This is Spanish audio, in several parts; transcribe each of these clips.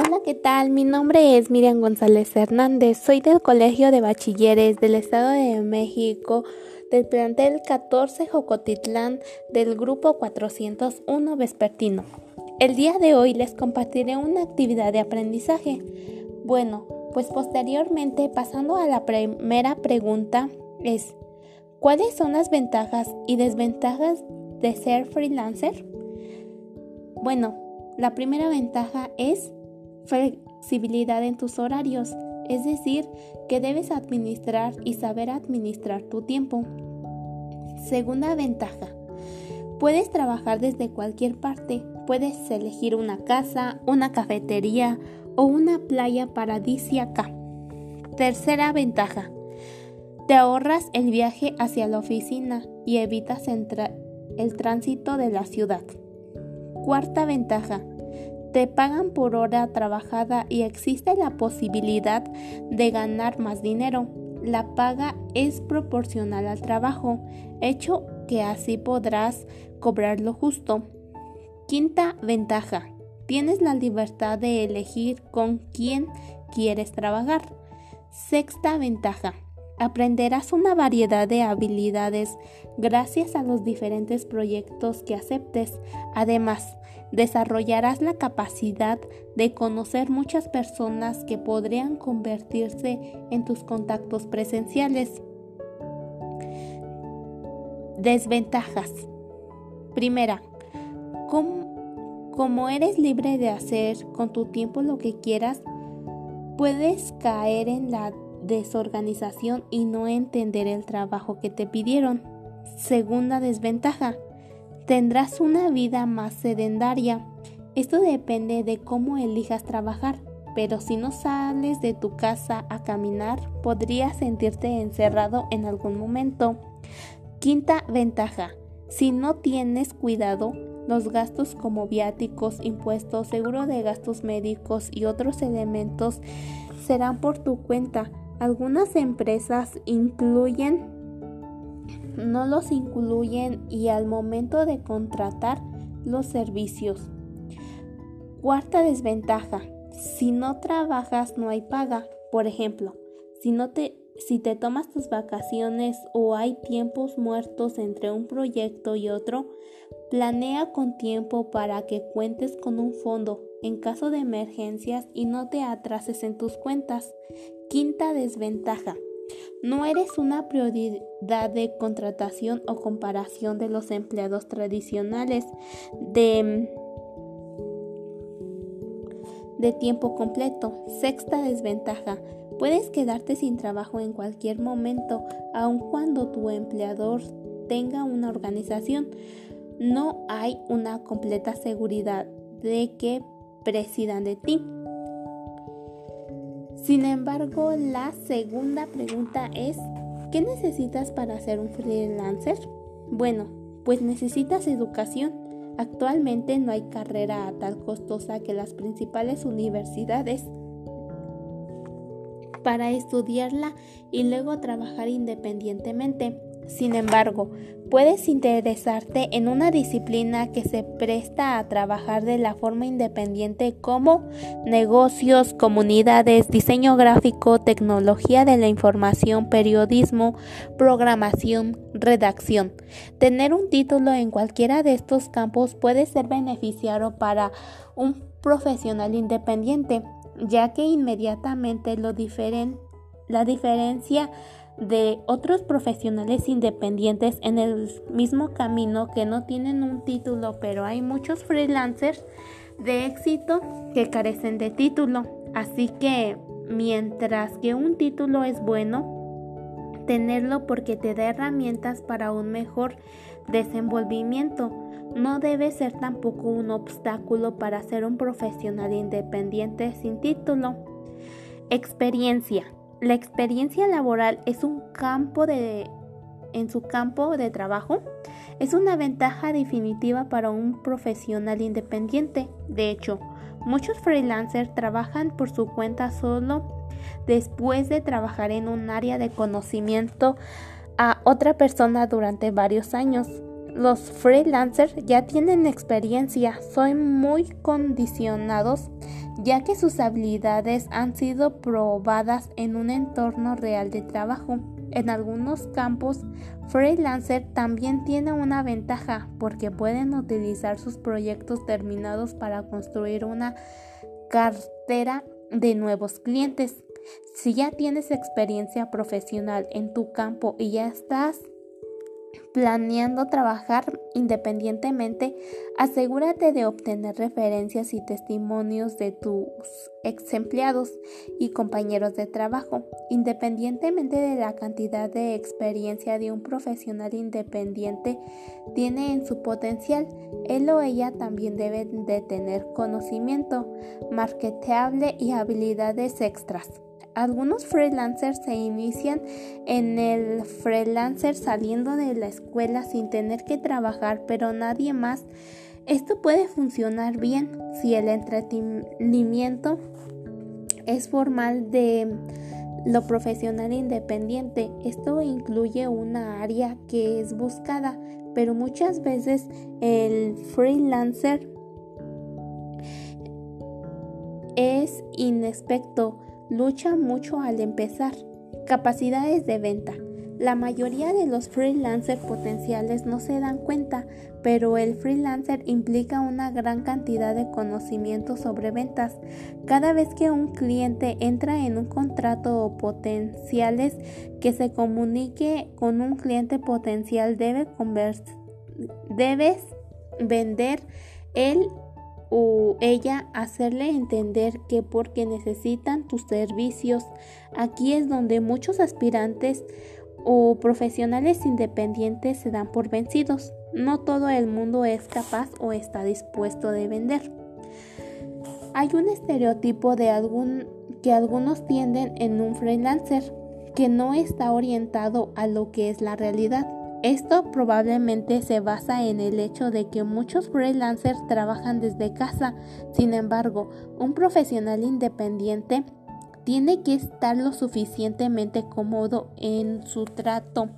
Hola, ¿qué tal? Mi nombre es Miriam González Hernández. Soy del Colegio de Bachilleres del Estado de México, del plantel 14 Jocotitlán, del grupo 401 Vespertino. El día de hoy les compartiré una actividad de aprendizaje. Bueno, pues posteriormente, pasando a la primera pregunta, es ¿cuáles son las ventajas y desventajas de ser freelancer? Bueno, la primera ventaja es flexibilidad en tus horarios, es decir, que debes administrar y saber administrar tu tiempo. Segunda ventaja, puedes trabajar desde cualquier parte, puedes elegir una casa, una cafetería o una playa paradisíaca. Tercera ventaja, te ahorras el viaje hacia la oficina y evitas el tránsito de la ciudad. Cuarta ventaja, te pagan por hora trabajada y existe la posibilidad de ganar más dinero. La paga es proporcional al trabajo, hecho que así podrás cobrar lo justo. Quinta ventaja. Tienes la libertad de elegir con quién quieres trabajar. Sexta ventaja. Aprenderás una variedad de habilidades gracias a los diferentes proyectos que aceptes. Además, desarrollarás la capacidad de conocer muchas personas que podrían convertirse en tus contactos presenciales. Desventajas. Primera, como, eres libre de hacer con tu tiempo lo que quieras, puedes caer en la desorganización y no entender el trabajo que te pidieron. Segunda desventaja, tendrás una vida más sedentaria. Esto depende de cómo elijas trabajar, pero si no sales de tu casa a caminar, podrías sentirte encerrado en algún momento. Quinta ventaja, si no tienes cuidado, los gastos como viáticos, impuestos, seguro de gastos médicos y otros elementos serán por tu cuenta. Algunas empresas incluyen no los incluyen y al momento de contratar los servicios. Cuarta desventaja. Si no trabajas no hay paga. Por ejemplo, si no te si te tomas tus vacaciones o hay tiempos muertos entre un proyecto y otro, planea con tiempo para que cuentes con un fondo en caso de emergencias y no te atrases en tus cuentas. Quinta desventaja. No eres una prioridad de contratación o comparación de los empleados tradicionales de, de tiempo completo. Sexta desventaja. Puedes quedarte sin trabajo en cualquier momento, aun cuando tu empleador tenga una organización. No hay una completa seguridad de que presidan de ti. Sin embargo, la segunda pregunta es, ¿qué necesitas para ser un freelancer? Bueno, pues necesitas educación. Actualmente no hay carrera tal costosa que las principales universidades para estudiarla y luego trabajar independientemente. Sin embargo, puedes interesarte en una disciplina que se presta a trabajar de la forma independiente como negocios, comunidades, diseño gráfico, tecnología de la información, periodismo, programación, redacción. Tener un título en cualquiera de estos campos puede ser beneficiario para un profesional independiente, ya que inmediatamente lo la diferencia de otros profesionales independientes en el mismo camino que no tienen un título, pero hay muchos freelancers de éxito que carecen de título. Así que mientras que un título es bueno, tenerlo porque te da herramientas para un mejor desenvolvimiento. No debe ser tampoco un obstáculo para ser un profesional independiente sin título. Experiencia. La experiencia laboral es un campo de en su campo de trabajo es una ventaja definitiva para un profesional independiente. De hecho, muchos freelancers trabajan por su cuenta solo después de trabajar en un área de conocimiento a otra persona durante varios años. Los freelancers ya tienen experiencia, son muy condicionados ya que sus habilidades han sido probadas en un entorno real de trabajo. En algunos campos, freelancer también tiene una ventaja porque pueden utilizar sus proyectos terminados para construir una cartera de nuevos clientes. Si ya tienes experiencia profesional en tu campo y ya estás planeando trabajar independientemente, asegúrate de obtener referencias y testimonios de tus ex empleados y compañeros de trabajo. Independientemente de la cantidad de experiencia de un profesional independiente tiene en su potencial, él o ella también debe de tener conocimiento marketeable y habilidades extras. Algunos freelancers se inician en el freelancer saliendo de la escuela sin tener que trabajar, pero nadie más. Esto puede funcionar bien si el entretenimiento es formal de lo profesional independiente. Esto incluye una área que es buscada, pero muchas veces el freelancer es inexperto lucha mucho al empezar. Capacidades de venta. La mayoría de los freelancers potenciales no se dan cuenta, pero el freelancer implica una gran cantidad de conocimiento sobre ventas. Cada vez que un cliente entra en un contrato o potenciales que se comunique con un cliente potencial debe debes vender el o ella hacerle entender que porque necesitan tus servicios, aquí es donde muchos aspirantes o profesionales independientes se dan por vencidos. No todo el mundo es capaz o está dispuesto de vender. Hay un estereotipo de algún que algunos tienden en un freelancer que no está orientado a lo que es la realidad. Esto probablemente se basa en el hecho de que muchos freelancers trabajan desde casa. Sin embargo, un profesional independiente tiene que estar lo suficientemente cómodo en su trato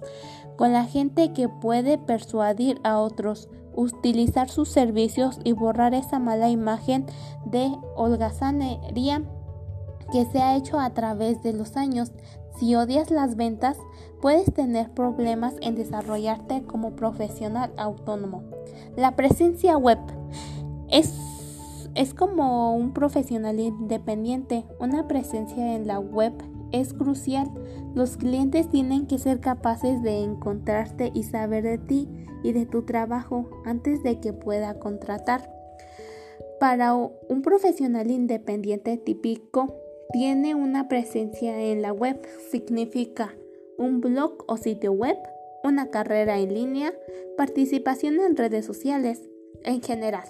con la gente que puede persuadir a otros, utilizar sus servicios y borrar esa mala imagen de holgazanería que se ha hecho a través de los años. Si odias las ventas, puedes tener problemas en desarrollarte como profesional autónomo. La presencia web es, es como un profesional independiente. Una presencia en la web es crucial. Los clientes tienen que ser capaces de encontrarte y saber de ti y de tu trabajo antes de que pueda contratar. Para un profesional independiente típico, tiene una presencia en la web significa un blog o sitio web, una carrera en línea, participación en redes sociales, en general.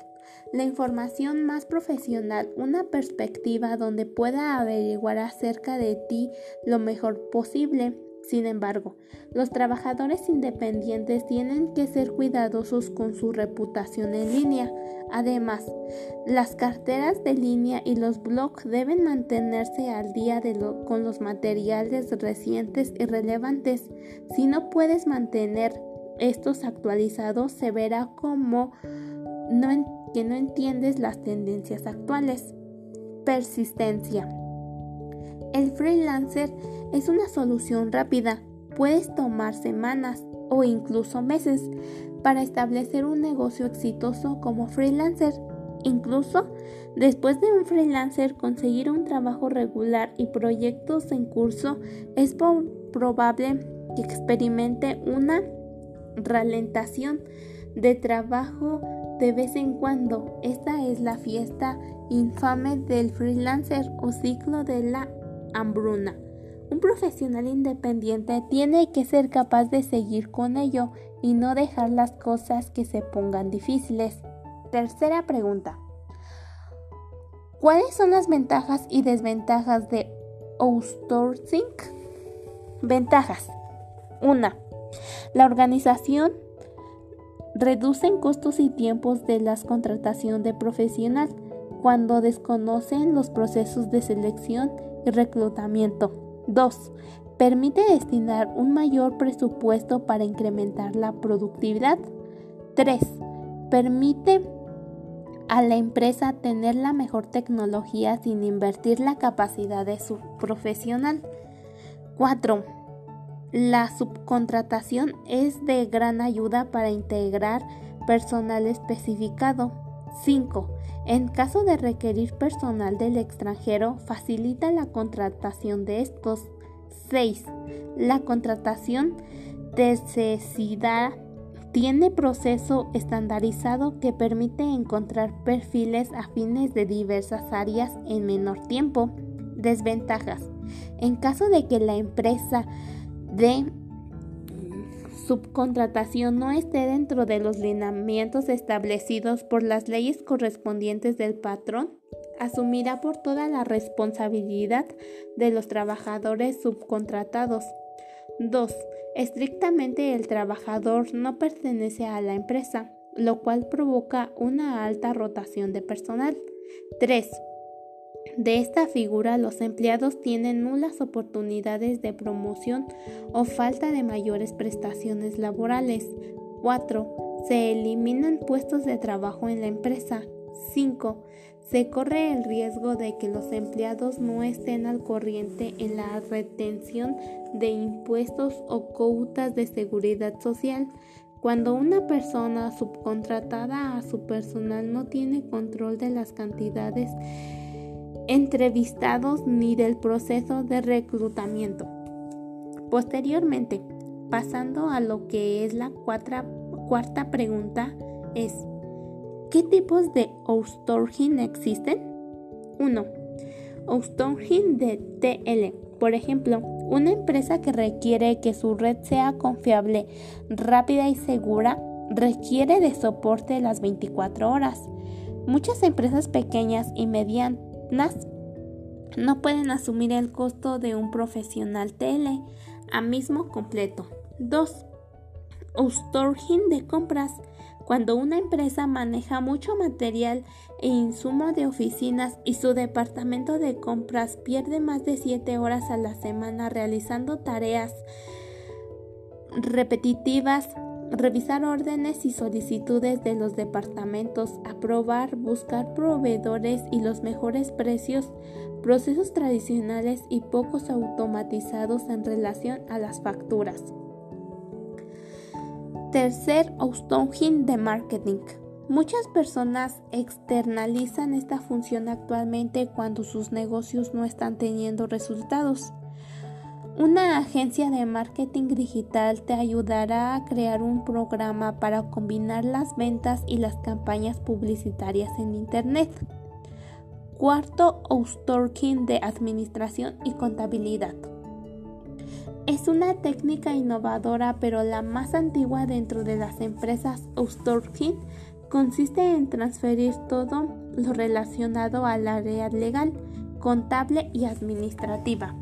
La información más profesional, una perspectiva donde pueda averiguar acerca de ti lo mejor posible sin embargo, los trabajadores independientes tienen que ser cuidadosos con su reputación en línea. Además, las carteras de línea y los blogs deben mantenerse al día con los materiales recientes y relevantes. Si no puedes mantener estos actualizados, se verá como que no entiendes las tendencias actuales. Persistencia. El freelancer es una solución rápida. Puedes tomar semanas o incluso meses para establecer un negocio exitoso como freelancer. Incluso después de un freelancer conseguir un trabajo regular y proyectos en curso, es probable que experimente una ralentación de trabajo de vez en cuando. Esta es la fiesta infame del freelancer o ciclo de la hambruna. Un profesional independiente tiene que ser capaz de seguir con ello y no dejar las cosas que se pongan difíciles. Tercera pregunta. ¿Cuáles son las ventajas y desventajas de outsourcing? Ventajas. 1. La organización reduce costos y tiempos de la contratación de profesional cuando desconocen los procesos de selección reclutamiento. 2. Permite destinar un mayor presupuesto para incrementar la productividad. 3. Permite a la empresa tener la mejor tecnología sin invertir la capacidad de su profesional. 4. La subcontratación es de gran ayuda para integrar personal especificado. 5. En caso de requerir personal del extranjero, facilita la contratación de estos. 6. La contratación necesidad tiene proceso estandarizado que permite encontrar perfiles afines de diversas áreas en menor tiempo. Desventajas. En caso de que la empresa de subcontratación no esté dentro de los lineamientos establecidos por las leyes correspondientes del patrón, asumirá por toda la responsabilidad de los trabajadores subcontratados. 2. Estrictamente el trabajador no pertenece a la empresa, lo cual provoca una alta rotación de personal. 3. De esta figura los empleados tienen nulas oportunidades de promoción o falta de mayores prestaciones laborales. 4. Se eliminan puestos de trabajo en la empresa. 5. Se corre el riesgo de que los empleados no estén al corriente en la retención de impuestos o cuotas de seguridad social. Cuando una persona subcontratada a su personal no tiene control de las cantidades entrevistados ni del proceso de reclutamiento. Posteriormente, pasando a lo que es la cuarta pregunta, es ¿qué tipos de outsourcing existen? 1. Outsourcing de TL. Por ejemplo, una empresa que requiere que su red sea confiable, rápida y segura requiere de soporte las 24 horas. Muchas empresas pequeñas y medianas no pueden asumir el costo de un profesional tele a mismo completo. 2. Outsourcing de compras. Cuando una empresa maneja mucho material e insumo de oficinas y su departamento de compras pierde más de 7 horas a la semana realizando tareas repetitivas revisar órdenes y solicitudes de los departamentos, aprobar, buscar proveedores y los mejores precios, procesos tradicionales y pocos automatizados en relación a las facturas. Tercer outsourcing de marketing. Muchas personas externalizan esta función actualmente cuando sus negocios no están teniendo resultados. Una agencia de marketing digital te ayudará a crear un programa para combinar las ventas y las campañas publicitarias en Internet. Cuarto, outsourcing de administración y contabilidad. Es una técnica innovadora, pero la más antigua dentro de las empresas outsourcing consiste en transferir todo lo relacionado al área legal, contable y administrativa.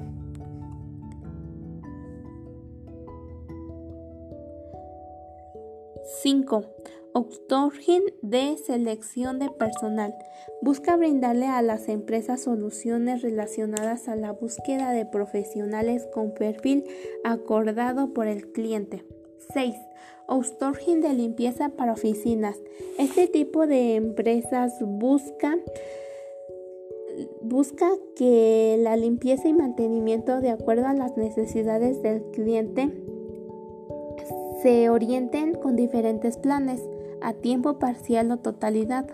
5. Outsourcing de selección de personal. Busca brindarle a las empresas soluciones relacionadas a la búsqueda de profesionales con perfil acordado por el cliente. 6. Outsourcing de limpieza para oficinas. Este tipo de empresas busca busca que la limpieza y mantenimiento de acuerdo a las necesidades del cliente se orienten con diferentes planes, a tiempo parcial o totalidad,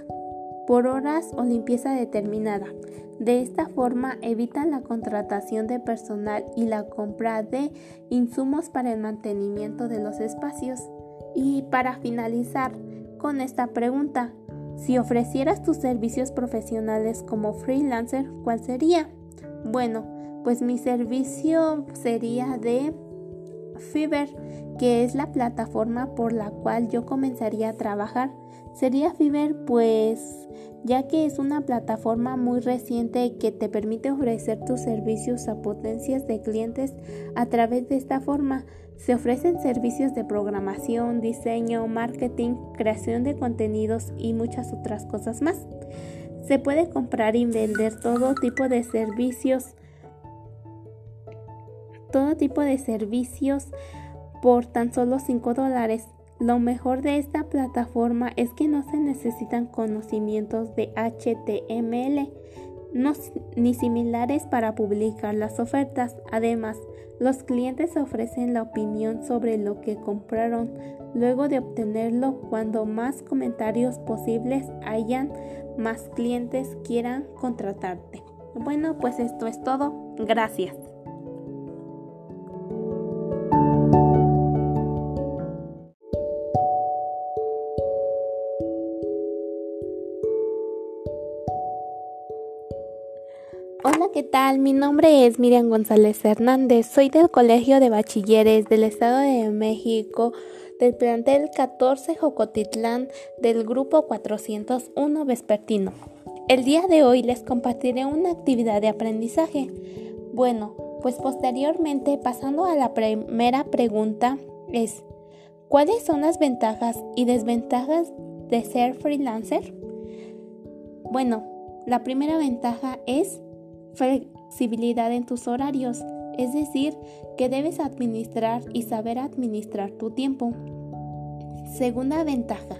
por horas o limpieza determinada. De esta forma evitan la contratación de personal y la compra de insumos para el mantenimiento de los espacios. Y para finalizar con esta pregunta, si ofrecieras tus servicios profesionales como freelancer, ¿cuál sería? Bueno, pues mi servicio sería de Fiverr que es la plataforma por la cual yo comenzaría a trabajar. Sería Fiverr pues ya que es una plataforma muy reciente que te permite ofrecer tus servicios a potencias de clientes a través de esta forma. Se ofrecen servicios de programación, diseño, marketing, creación de contenidos y muchas otras cosas más. Se puede comprar y vender todo tipo de servicios, todo tipo de servicios por tan solo 5 dólares. Lo mejor de esta plataforma es que no se necesitan conocimientos de HTML ni similares para publicar las ofertas. Además, los clientes ofrecen la opinión sobre lo que compraron luego de obtenerlo. Cuando más comentarios posibles hayan, más clientes quieran contratarte. Bueno, pues esto es todo. Gracias. Hola, ¿qué tal? Mi nombre es Miriam González Hernández. Soy del Colegio de Bachilleres del Estado de México, del plantel 14 Jocotitlán del grupo 401 Vespertino. El día de hoy les compartiré una actividad de aprendizaje. Bueno, pues posteriormente, pasando a la primera pregunta, es ¿cuáles son las ventajas y desventajas de ser freelancer? Bueno, la primera ventaja es flexibilidad en tus horarios, es decir, que debes administrar y saber administrar tu tiempo. Segunda ventaja,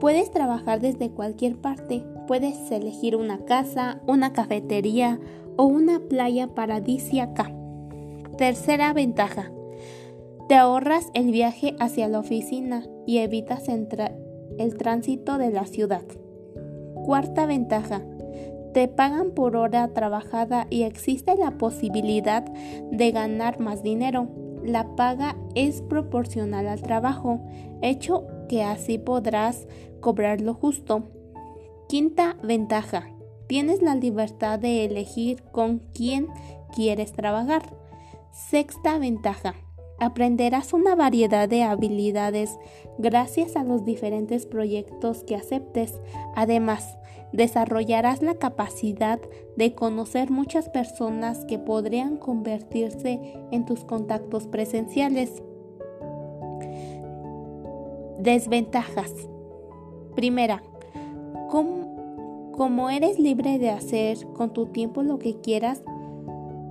puedes trabajar desde cualquier parte, puedes elegir una casa, una cafetería o una playa paradisíaca. Tercera ventaja, te ahorras el viaje hacia la oficina y evitas el tránsito de la ciudad. Cuarta ventaja, te pagan por hora trabajada y existe la posibilidad de ganar más dinero. La paga es proporcional al trabajo, hecho que así podrás cobrar lo justo. Quinta ventaja. Tienes la libertad de elegir con quién quieres trabajar. Sexta ventaja. Aprenderás una variedad de habilidades gracias a los diferentes proyectos que aceptes. Además, desarrollarás la capacidad de conocer muchas personas que podrían convertirse en tus contactos presenciales. Desventajas. Primera, como, eres libre de hacer con tu tiempo lo que quieras,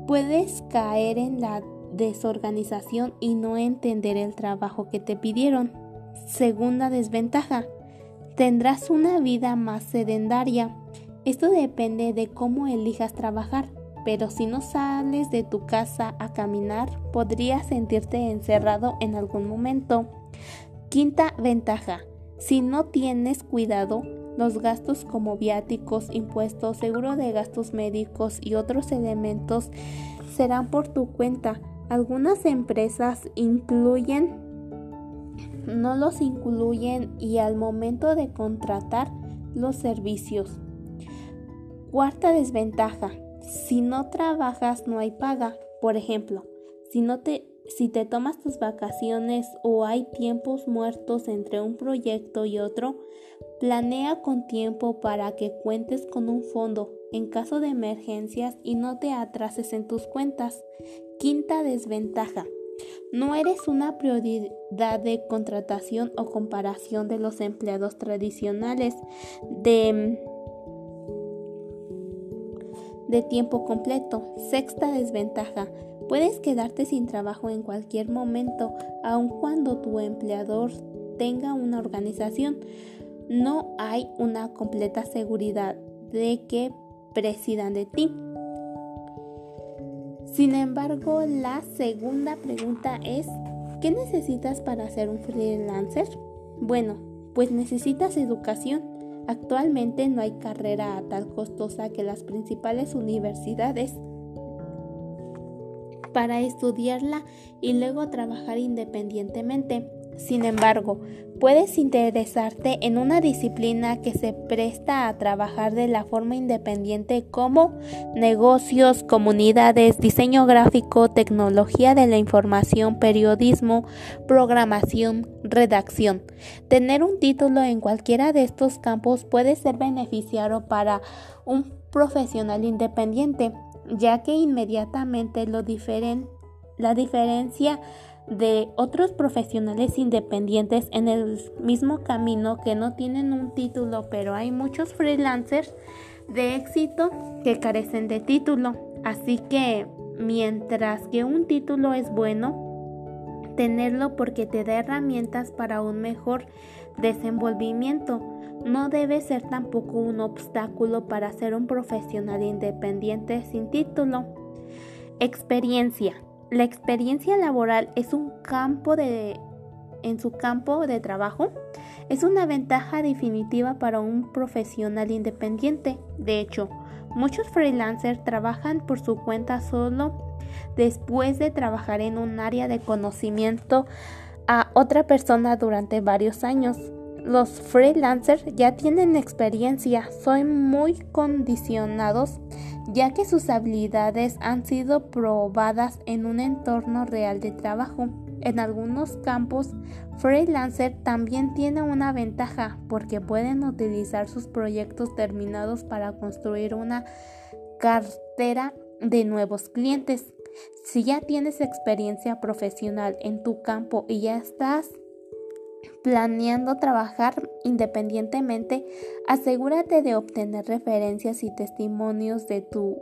puedes caer en la desorganización y no entender el trabajo que te pidieron. Segunda desventaja, tendrás una vida más sedentaria. Esto depende de cómo elijas trabajar, pero si no sales de tu casa a caminar, podrías sentirte encerrado en algún momento. Quinta ventaja, si no tienes cuidado, los gastos como viáticos, impuestos, seguro de gastos médicos y otros elementos serán por tu cuenta. Algunas empresas incluyen no los incluyen y al momento de contratar los servicios. Cuarta desventaja. Si no trabajas no hay paga. Por ejemplo, si no te si te tomas tus vacaciones o hay tiempos muertos entre un proyecto y otro, planea con tiempo para que cuentes con un fondo en caso de emergencias y no te atrases en tus cuentas. Quinta desventaja. No eres una prioridad de contratación o comparación de los empleados tradicionales de, de tiempo completo. Sexta desventaja. Puedes quedarte sin trabajo en cualquier momento, aun cuando tu empleador tenga una organización. No hay una completa seguridad de que presidan de ti. Sin embargo, la segunda pregunta es, ¿qué necesitas para ser un freelancer? Bueno, pues necesitas educación. Actualmente no hay carrera tal costosa que las principales universidades para estudiarla y luego trabajar independientemente. Sin embargo, puedes interesarte en una disciplina que se presta a trabajar de la forma independiente como negocios, comunidades, diseño gráfico, tecnología de la información, periodismo, programación, redacción. Tener un título en cualquiera de estos campos puede ser beneficiario para un profesional independiente, ya que inmediatamente lo diferen la diferencia de otros profesionales independientes en el mismo camino que no tienen un título, pero hay muchos freelancers de éxito que carecen de título. Así que mientras que un título es bueno, tenerlo porque te da herramientas para un mejor desenvolvimiento. No debe ser tampoco un obstáculo para ser un profesional independiente sin título. Experiencia. La experiencia laboral es un campo de en su campo de trabajo es una ventaja definitiva para un profesional independiente. De hecho, muchos freelancers trabajan por su cuenta solo después de trabajar en un área de conocimiento a otra persona durante varios años. Los freelancers ya tienen experiencia, son muy condicionados ya que sus habilidades han sido probadas en un entorno real de trabajo. En algunos campos, freelancer también tiene una ventaja porque pueden utilizar sus proyectos terminados para construir una cartera de nuevos clientes. Si ya tienes experiencia profesional en tu campo y ya estás planeando trabajar independientemente, asegúrate de obtener referencias y testimonios de tus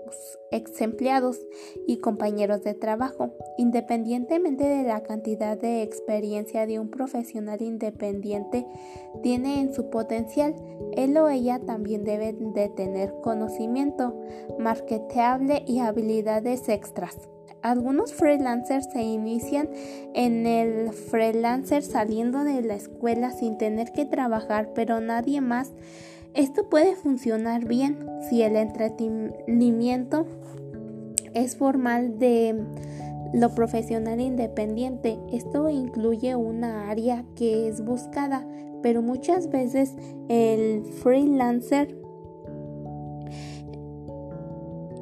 ex empleados y compañeros de trabajo. Independientemente de la cantidad de experiencia de un profesional independiente tiene en su potencial, él o ella también debe de tener conocimiento marketeable y habilidades extras. Algunos freelancers se inician en el freelancer saliendo de la escuela sin tener que trabajar, pero nadie más. Esto puede funcionar bien si el entretenimiento es formal de lo profesional independiente. Esto incluye una área que es buscada, pero muchas veces el freelancer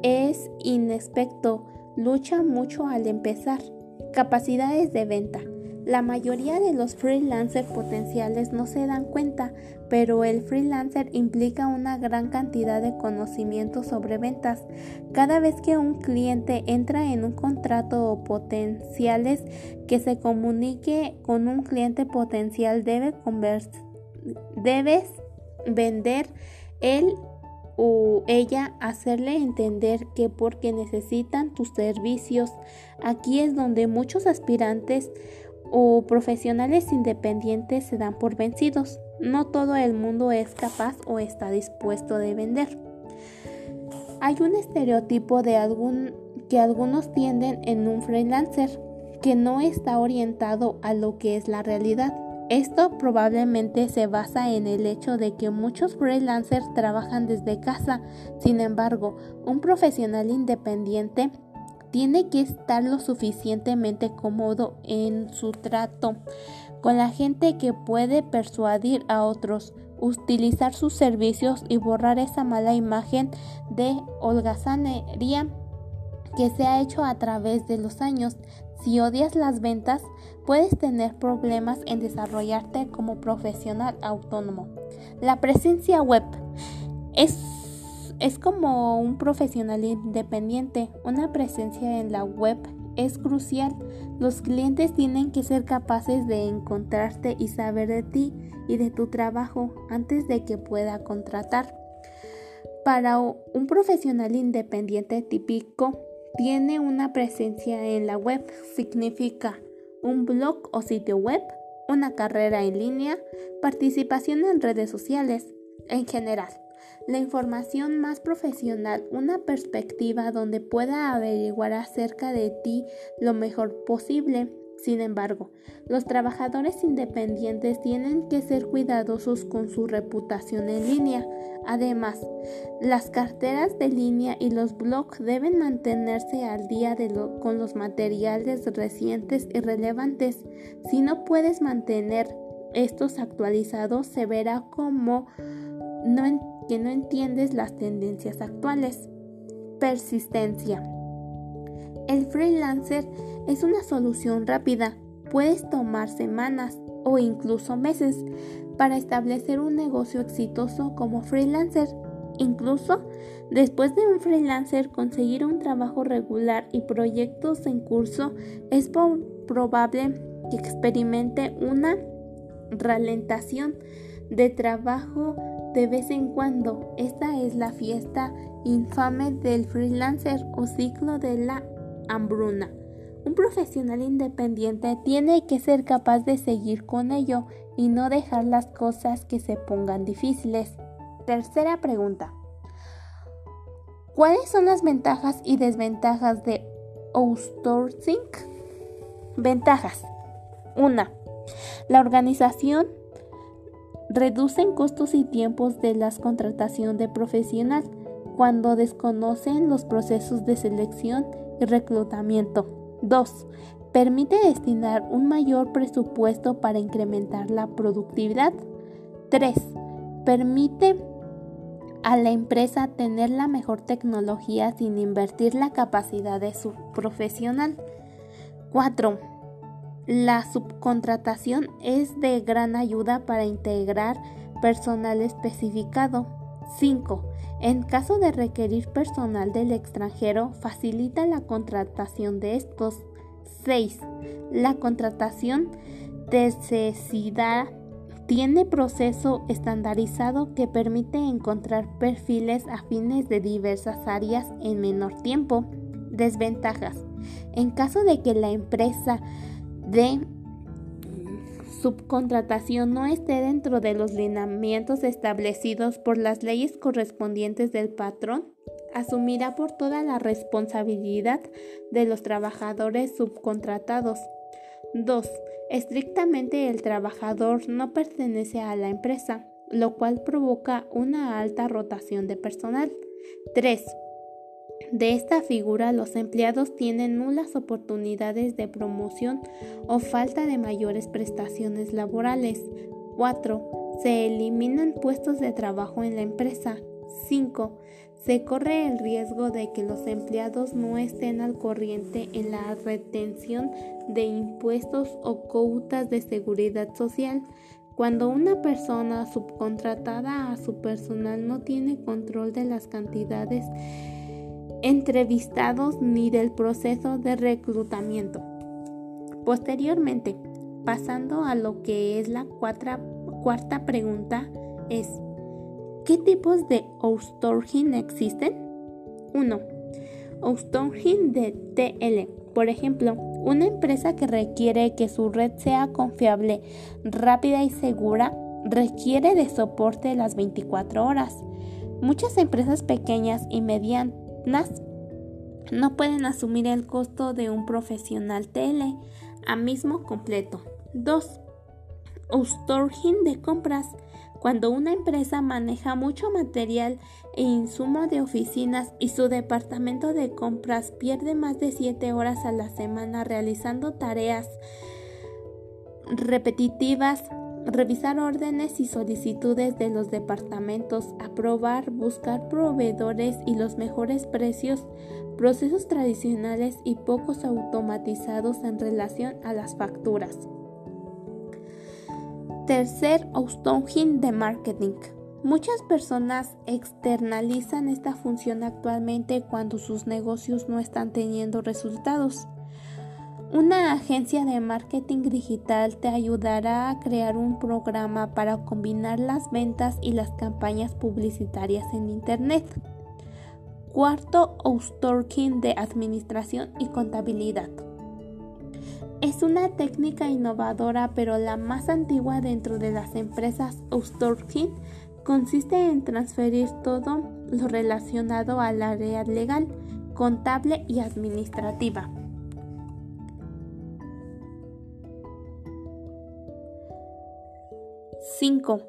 es inexperto lucha mucho al empezar. Capacidades de venta. La mayoría de los freelancers potenciales no se dan cuenta, pero el freelancer implica una gran cantidad de conocimiento sobre ventas. Cada vez que un cliente entra en un contrato o potenciales que se comunique con un cliente potencial debe debes vender el o ella hacerle entender que porque necesitan tus servicios, aquí es donde muchos aspirantes o profesionales independientes se dan por vencidos. No todo el mundo es capaz o está dispuesto de vender. Hay un estereotipo de algún que algunos tienden en un freelancer que no está orientado a lo que es la realidad. Esto probablemente se basa en el hecho de que muchos freelancers trabajan desde casa. Sin embargo, un profesional independiente tiene que estar lo suficientemente cómodo en su trato con la gente que puede persuadir a otros, utilizar sus servicios y borrar esa mala imagen de holgazanería que se ha hecho a través de los años. Si odias las ventas, puedes tener problemas en desarrollarte como profesional autónomo. La presencia web es, es como un profesional independiente. Una presencia en la web es crucial. Los clientes tienen que ser capaces de encontrarte y saber de ti y de tu trabajo antes de que pueda contratar. Para un profesional independiente típico, tiene una presencia en la web, significa un blog o sitio web, una carrera en línea, participación en redes sociales, en general. La información más profesional, una perspectiva donde pueda averiguar acerca de ti lo mejor posible sin embargo, los trabajadores independientes tienen que ser cuidadosos con su reputación en línea. Además, las carteras de línea y los blogs deben mantenerse al día con los materiales recientes y relevantes. Si no puedes mantener estos actualizados, se verá como que no entiendes las tendencias actuales. Persistencia. El freelancer es una solución rápida. Puedes tomar semanas o incluso meses para establecer un negocio exitoso como freelancer. Incluso después de un freelancer conseguir un trabajo regular y proyectos en curso, es probable que experimente una ralentación de trabajo de vez en cuando. Esta es la fiesta infame del freelancer o ciclo de la hambruna. Un profesional independiente tiene que ser capaz de seguir con ello y no dejar las cosas que se pongan difíciles. Tercera pregunta. ¿Cuáles son las ventajas y desventajas de outsourcing? Ventajas. 1. La organización reduce costos y tiempos de la contratación de profesional cuando desconocen los procesos de selección y reclutamiento. 2. Permite destinar un mayor presupuesto para incrementar la productividad. 3. Permite a la empresa tener la mejor tecnología sin invertir la capacidad de su profesional. 4. La subcontratación es de gran ayuda para integrar personal especificado. 5. En caso de requerir personal del extranjero, facilita la contratación de estos. 6. La contratación necesidad tiene proceso estandarizado que permite encontrar perfiles afines de diversas áreas en menor tiempo. Desventajas. En caso de que la empresa de subcontratación no esté dentro de los lineamientos establecidos por las leyes correspondientes del patrón, asumirá por toda la responsabilidad de los trabajadores subcontratados. 2. Estrictamente el trabajador no pertenece a la empresa, lo cual provoca una alta rotación de personal. 3. De esta figura, los empleados tienen nulas oportunidades de promoción o falta de mayores prestaciones laborales. 4. Se eliminan puestos de trabajo en la empresa. 5. Se corre el riesgo de que los empleados no estén al corriente en la retención de impuestos o cuotas de seguridad social. Cuando una persona subcontratada a su personal no tiene control de las cantidades entrevistados ni del proceso de reclutamiento. Posteriormente, pasando a lo que es la cuarta pregunta, es ¿qué tipos de outsourcing existen? 1. Outsourcing de TL. Por ejemplo, una empresa que requiere que su red sea confiable, rápida y segura requiere de soporte las 24 horas. Muchas empresas pequeñas y medianas no pueden asumir el costo de un profesional tele a mismo completo. 2. Outsourcing de compras. Cuando una empresa maneja mucho material e insumo de oficinas y su departamento de compras pierde más de 7 horas a la semana realizando tareas repetitivas revisar órdenes y solicitudes de los departamentos, aprobar, buscar proveedores y los mejores precios, procesos tradicionales y pocos automatizados en relación a las facturas. Tercer outsourcing de marketing. Muchas personas externalizan esta función actualmente cuando sus negocios no están teniendo resultados. Una agencia de marketing digital te ayudará a crear un programa para combinar las ventas y las campañas publicitarias en Internet. Cuarto, outsourcing de administración y contabilidad. Es una técnica innovadora, pero la más antigua dentro de las empresas outsourcing consiste en transferir todo lo relacionado al área legal, contable y administrativa. 5.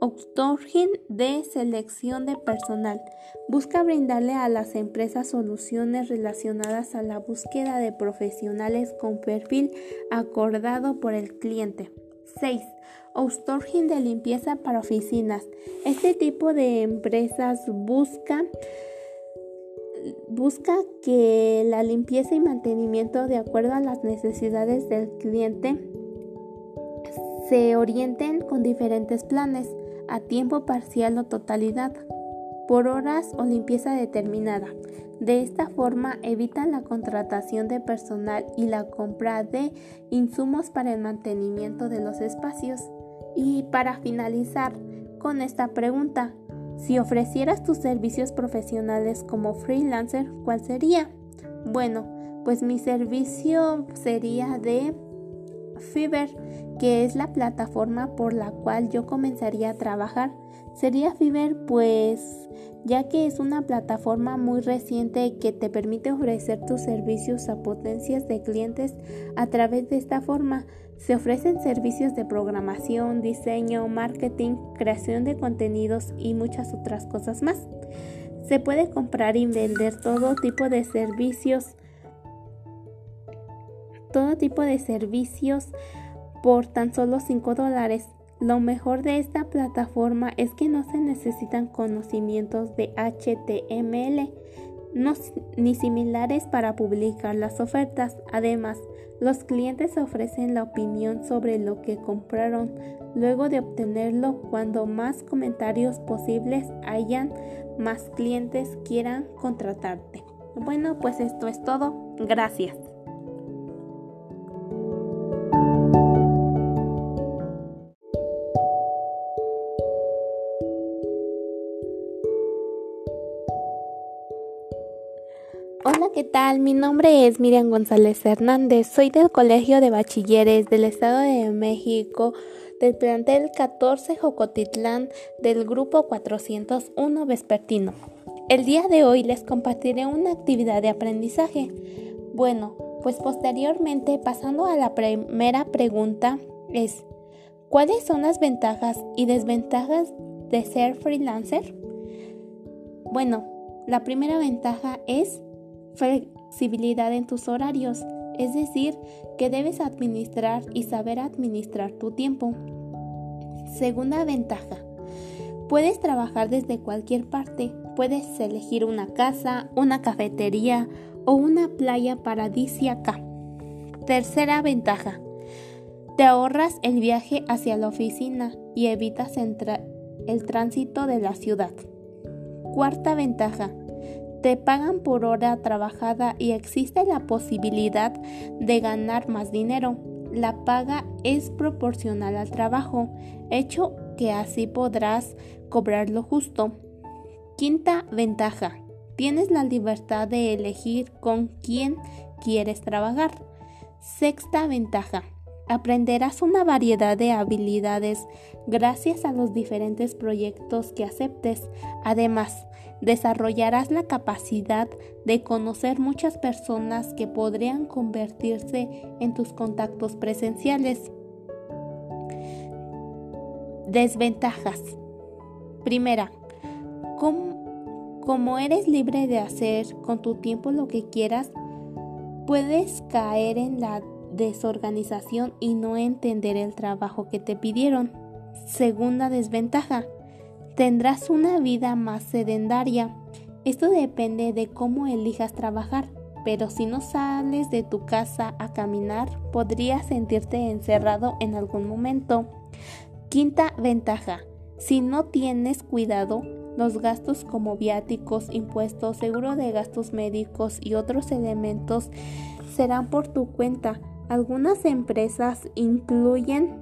Outsourcing de selección de personal. Busca brindarle a las empresas soluciones relacionadas a la búsqueda de profesionales con perfil acordado por el cliente. 6. Outsourcing de limpieza para oficinas. Este tipo de empresas busca busca que la limpieza y mantenimiento de acuerdo a las necesidades del cliente se orienten con diferentes planes, a tiempo parcial o totalidad, por horas o limpieza determinada. De esta forma evitan la contratación de personal y la compra de insumos para el mantenimiento de los espacios. Y para finalizar con esta pregunta, si ofrecieras tus servicios profesionales como freelancer, ¿cuál sería? Bueno, pues mi servicio sería de Fiverr, que es la plataforma por la cual yo comenzaría a trabajar. Sería Fiverr pues ya que es una plataforma muy reciente que te permite ofrecer tus servicios a potencias de clientes a través de esta forma. Se ofrecen servicios de programación, diseño, marketing, creación de contenidos y muchas otras cosas más. Se puede comprar y vender todo tipo de servicios, todo tipo de servicios por tan solo 5 dólares. Lo mejor de esta plataforma es que no se necesitan conocimientos de HTML ni similares para publicar las ofertas. Además, los clientes ofrecen la opinión sobre lo que compraron luego de obtenerlo. Cuando más comentarios posibles hayan, más clientes quieran contratarte. Bueno, pues esto es todo. Gracias. Hola, ¿qué tal? Mi nombre es Miriam González Hernández. Soy del Colegio de Bachilleres del Estado de México, del plantel 14 Jocotitlán del grupo 401 Vespertino. El día de hoy les compartiré una actividad de aprendizaje. Bueno, pues posteriormente, pasando a la primera pregunta, es ¿cuáles son las ventajas y desventajas de ser freelancer? Bueno, la primera ventaja es flexibilidad en tus horarios, es decir, que debes administrar y saber administrar tu tiempo. Segunda ventaja, puedes trabajar desde cualquier parte, puedes elegir una casa, una cafetería o una playa paradisíaca. Tercera ventaja, te ahorras el viaje hacia la oficina y evitas el tránsito de la ciudad. Cuarta ventaja, te pagan por hora trabajada y existe la posibilidad de ganar más dinero. La paga es proporcional al trabajo, hecho que así podrás cobrar lo justo. Quinta ventaja. Tienes la libertad de elegir con quién quieres trabajar. Sexta ventaja. Aprenderás una variedad de habilidades gracias a los diferentes proyectos que aceptes. Además, desarrollarás la capacidad de conocer muchas personas que podrían convertirse en tus contactos presenciales. Desventajas. Primera, como, eres libre de hacer con tu tiempo lo que quieras, puedes caer en la desorganización y no entender el trabajo que te pidieron. Segunda desventaja, tendrás una vida más sedentaria. Esto depende de cómo elijas trabajar, pero si no sales de tu casa a caminar, podrías sentirte encerrado en algún momento. Quinta ventaja, si no tienes cuidado, los gastos como viáticos, impuestos, seguro de gastos médicos y otros elementos serán por tu cuenta. Algunas empresas incluyen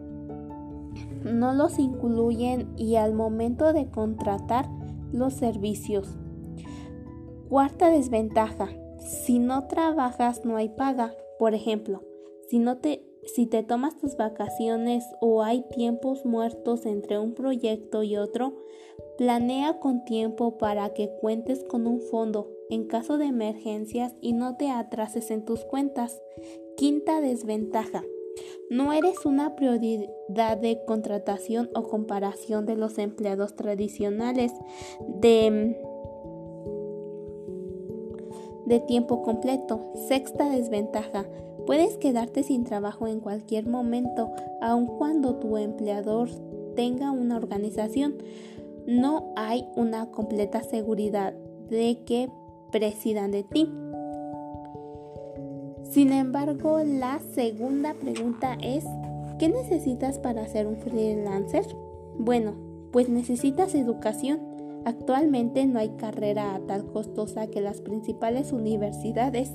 no los incluyen y al momento de contratar los servicios. Cuarta desventaja. Si no trabajas no hay paga. Por ejemplo, si, no te, si te tomas tus vacaciones o hay tiempos muertos entre un proyecto y otro, planea con tiempo para que cuentes con un fondo en caso de emergencias y no te atrases en tus cuentas. Quinta desventaja. No eres una prioridad de contratación o comparación de los empleados tradicionales de, de tiempo completo. Sexta desventaja. Puedes quedarte sin trabajo en cualquier momento, aun cuando tu empleador tenga una organización. No hay una completa seguridad de que presidan de ti. Sin embargo, la segunda pregunta es, ¿qué necesitas para ser un freelancer? Bueno, pues necesitas educación. Actualmente no hay carrera tal costosa que las principales universidades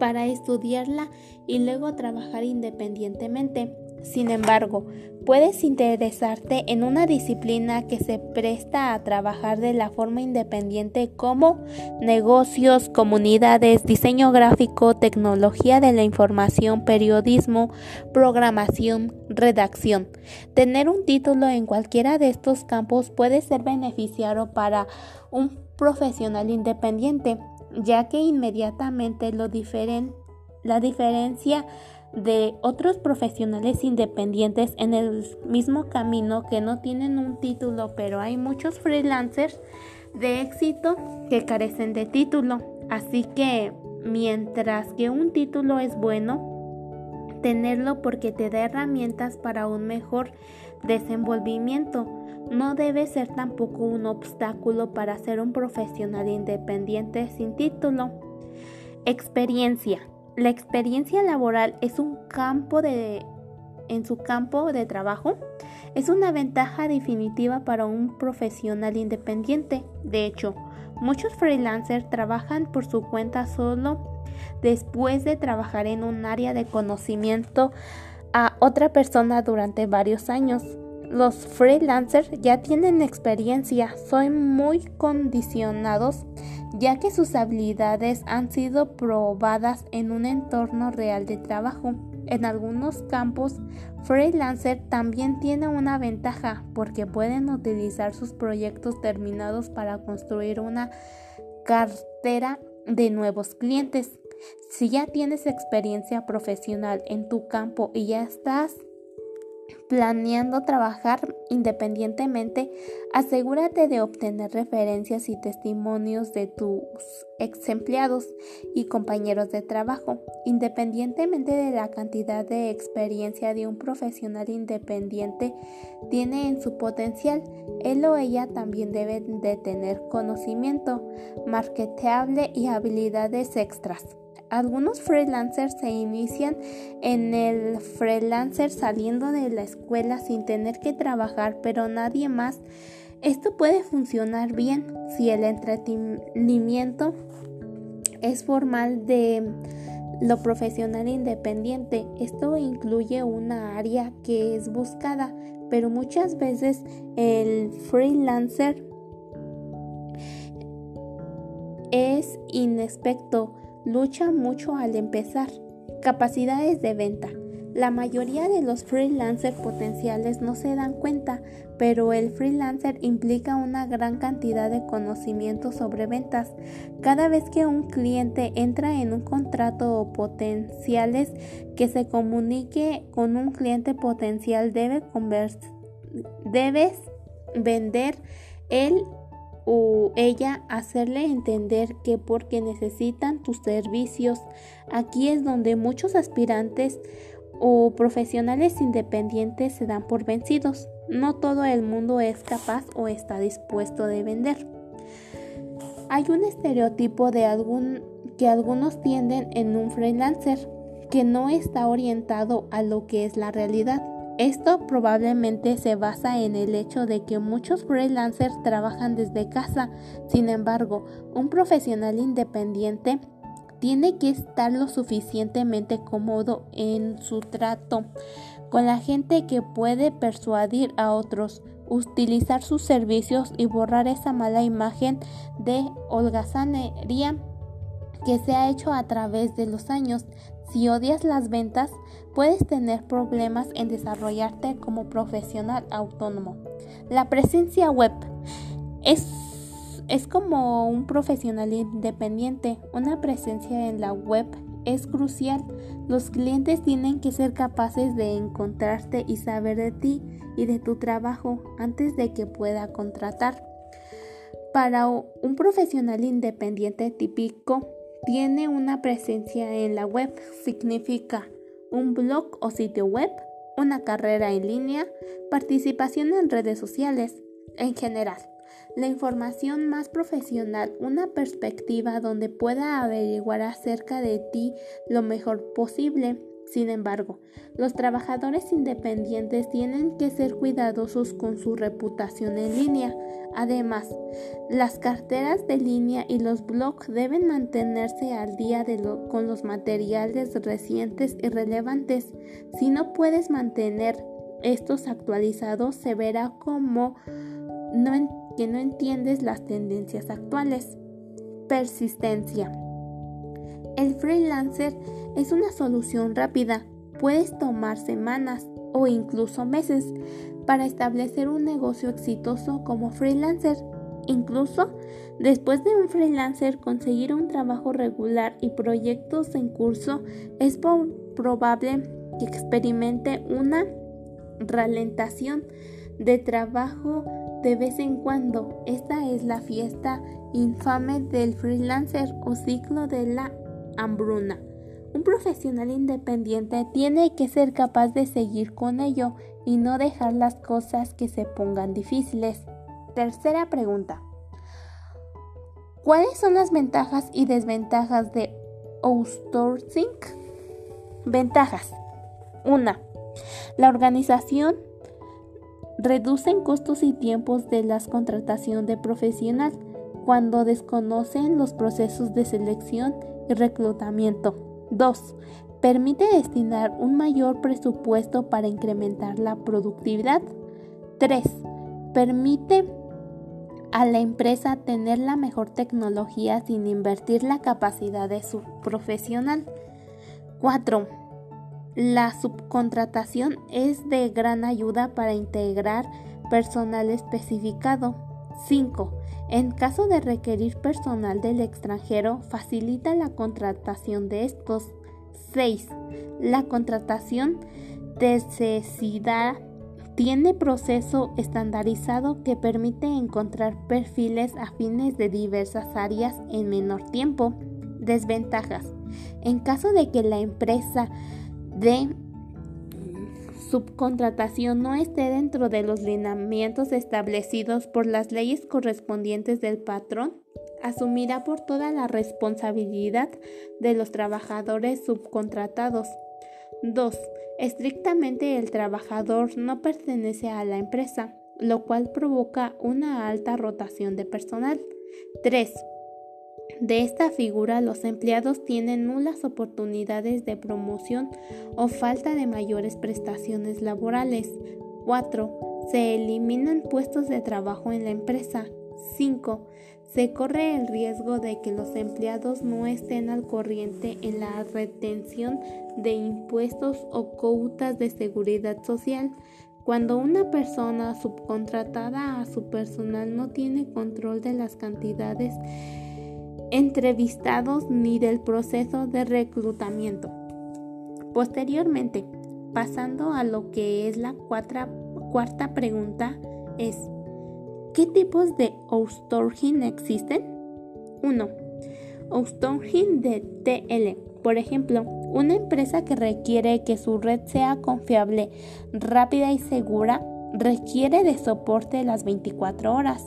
para estudiarla y luego trabajar independientemente. Sin embargo, puedes interesarte en una disciplina que se presta a trabajar de la forma independiente como negocios, comunidades, diseño gráfico, tecnología de la información, periodismo, programación, redacción. Tener un título en cualquiera de estos campos puede ser beneficiario para un profesional independiente, ya que inmediatamente lo diferen la diferencia de otros profesionales independientes en el mismo camino que no tienen un título, pero hay muchos freelancers de éxito que carecen de título. Así que mientras que un título es bueno, tenerlo porque te da herramientas para un mejor desenvolvimiento. No debe ser tampoco un obstáculo para ser un profesional independiente sin título. Experiencia. La experiencia laboral es un campo de en su campo de trabajo es una ventaja definitiva para un profesional independiente. De hecho, muchos freelancers trabajan por su cuenta solo después de trabajar en un área de conocimiento a otra persona durante varios años. Los freelancers ya tienen experiencia, son muy condicionados ya que sus habilidades han sido probadas en un entorno real de trabajo. En algunos campos, freelancer también tiene una ventaja porque pueden utilizar sus proyectos terminados para construir una cartera de nuevos clientes. Si ya tienes experiencia profesional en tu campo y ya estás planeando trabajar independientemente, asegúrate de obtener referencias y testimonios de tus ex empleados y compañeros de trabajo. Independientemente de la cantidad de experiencia de un profesional independiente tiene en su potencial, él o ella también debe de tener conocimiento marketeable y habilidades extras. Algunos freelancers se inician en el freelancer saliendo de la escuela sin tener que trabajar, pero nadie más. Esto puede funcionar bien si el entretenimiento es formal de lo profesional independiente. Esto incluye una área que es buscada, pero muchas veces el freelancer es inexperto lucha mucho al empezar. Capacidades de venta. La mayoría de los freelancers potenciales no se dan cuenta, pero el freelancer implica una gran cantidad de conocimiento sobre ventas. Cada vez que un cliente entra en un contrato o potenciales que se comunique con un cliente potencial debe debes vender el o ella hacerle entender que porque necesitan tus servicios, aquí es donde muchos aspirantes o profesionales independientes se dan por vencidos. No todo el mundo es capaz o está dispuesto de vender. Hay un estereotipo de algún que algunos tienden en un freelancer que no está orientado a lo que es la realidad. Esto probablemente se basa en el hecho de que muchos freelancers trabajan desde casa. Sin embargo, un profesional independiente tiene que estar lo suficientemente cómodo en su trato con la gente que puede persuadir a otros, utilizar sus servicios y borrar esa mala imagen de holgazanería que se ha hecho a través de los años. Si odias las ventas, puedes tener problemas en desarrollarte como profesional autónomo. La presencia web es, es como un profesional independiente. Una presencia en la web es crucial. Los clientes tienen que ser capaces de encontrarte y saber de ti y de tu trabajo antes de que pueda contratar. Para un profesional independiente típico, tiene una presencia en la web, significa un blog o sitio web, una carrera en línea, participación en redes sociales, en general. La información más profesional, una perspectiva donde pueda averiguar acerca de ti lo mejor posible. Sin embargo, los trabajadores independientes tienen que ser cuidadosos con su reputación en línea. Además, las carteras de línea y los blogs deben mantenerse al día con los materiales recientes y relevantes. Si no puedes mantener estos actualizados, se verá como que no entiendes las tendencias actuales. Persistencia. El freelancer es una solución rápida. Puedes tomar semanas o incluso meses para establecer un negocio exitoso como freelancer. Incluso después de un freelancer conseguir un trabajo regular y proyectos en curso, es probable que experimente una ralentación de trabajo de vez en cuando. Esta es la fiesta infame del freelancer o ciclo de la hambruna. Un profesional independiente tiene que ser capaz de seguir con ello y no dejar las cosas que se pongan difíciles. Tercera pregunta. ¿Cuáles son las ventajas y desventajas de outsourcing? Ventajas. 1. La organización reduce costos y tiempos de la contratación de profesional cuando desconocen los procesos de selección y reclutamiento. 2. Permite destinar un mayor presupuesto para incrementar la productividad. 3. Permite a la empresa tener la mejor tecnología sin invertir la capacidad de su profesional. 4. La subcontratación es de gran ayuda para integrar personal especificado. 5. En caso de requerir personal del extranjero, facilita la contratación de estos. 6. La contratación de necesidad tiene proceso estandarizado que permite encontrar perfiles afines de diversas áreas en menor tiempo. Desventajas. En caso de que la empresa de subcontratación no esté dentro de los lineamientos establecidos por las leyes correspondientes del patrón, asumirá por toda la responsabilidad de los trabajadores subcontratados. 2. Estrictamente el trabajador no pertenece a la empresa, lo cual provoca una alta rotación de personal. 3. De esta figura, los empleados tienen nulas oportunidades de promoción o falta de mayores prestaciones laborales. 4. Se eliminan puestos de trabajo en la empresa. 5. Se corre el riesgo de que los empleados no estén al corriente en la retención de impuestos o cuotas de seguridad social. Cuando una persona subcontratada a su personal no tiene control de las cantidades entrevistados ni del proceso de reclutamiento. Posteriormente, pasando a lo que es la cuarta pregunta, es ¿qué tipos de outsourcing existen? 1. Outsourcing de TL. Por ejemplo, una empresa que requiere que su red sea confiable, rápida y segura, requiere de soporte las 24 horas.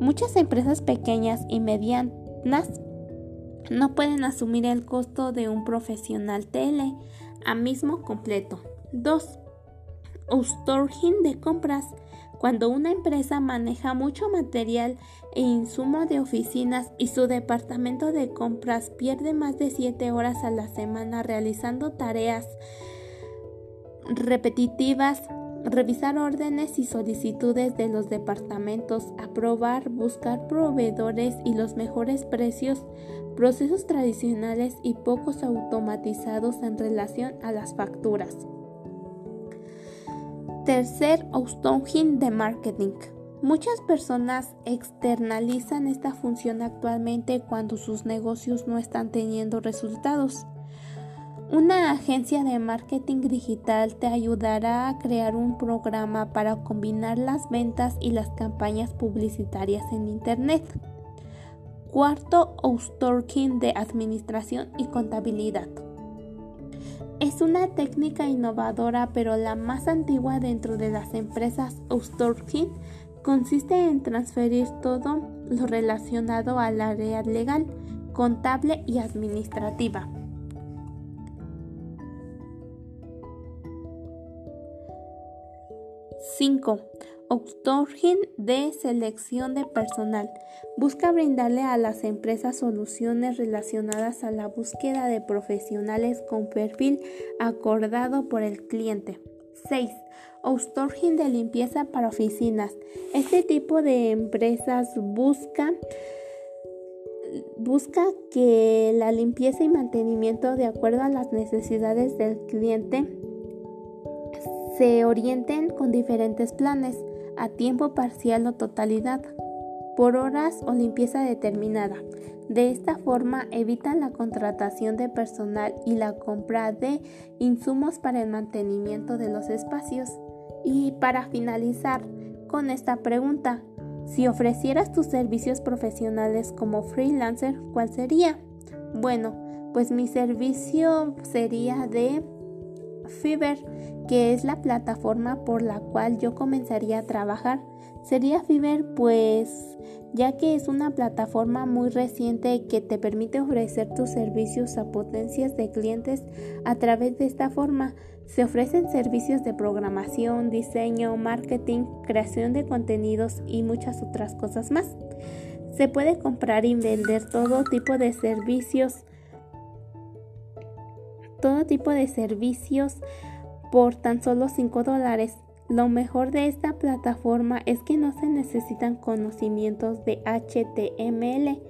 Muchas empresas pequeñas y medianas no pueden asumir el costo de un profesional tele a mismo completo. 2. Outsourcing de compras. Cuando una empresa maneja mucho material e insumo de oficinas y su departamento de compras pierde más de 7 horas a la semana realizando tareas repetitivas revisar órdenes y solicitudes de los departamentos, aprobar, buscar proveedores y los mejores precios, procesos tradicionales y pocos automatizados en relación a las facturas. Tercer outsourcing de marketing. Muchas personas externalizan esta función actualmente cuando sus negocios no están teniendo resultados. Una agencia de marketing digital te ayudará a crear un programa para combinar las ventas y las campañas publicitarias en Internet. Cuarto, outsourcing de administración y contabilidad. Es una técnica innovadora, pero la más antigua dentro de las empresas outsourcing consiste en transferir todo lo relacionado al área legal, contable y administrativa 5. Outsourcing de selección de personal. Busca brindarle a las empresas soluciones relacionadas a la búsqueda de profesionales con perfil acordado por el cliente. 6. Outsourcing de limpieza para oficinas. Este tipo de empresas busca busca que la limpieza y mantenimiento de acuerdo a las necesidades del cliente se orienten con diferentes planes a tiempo parcial o totalidad, por horas o limpieza determinada. De esta forma evitan la contratación de personal y la compra de insumos para el mantenimiento de los espacios. Y para finalizar con esta pregunta, si ofrecieras tus servicios profesionales como freelancer, ¿cuál sería? Bueno, pues mi servicio sería de Fiverr, que es la plataforma por la cual yo comenzaría a trabajar. Sería Fiverr pues ya que es una plataforma muy reciente que te permite ofrecer tus servicios a potencias de clientes a través de esta forma. Se ofrecen servicios de programación, diseño, marketing, creación de contenidos y muchas otras cosas más. Se puede comprar y vender todo tipo de servicios, todo tipo de servicios por tan solo 5 dólares. Lo mejor de esta plataforma es que no se necesitan conocimientos de HTML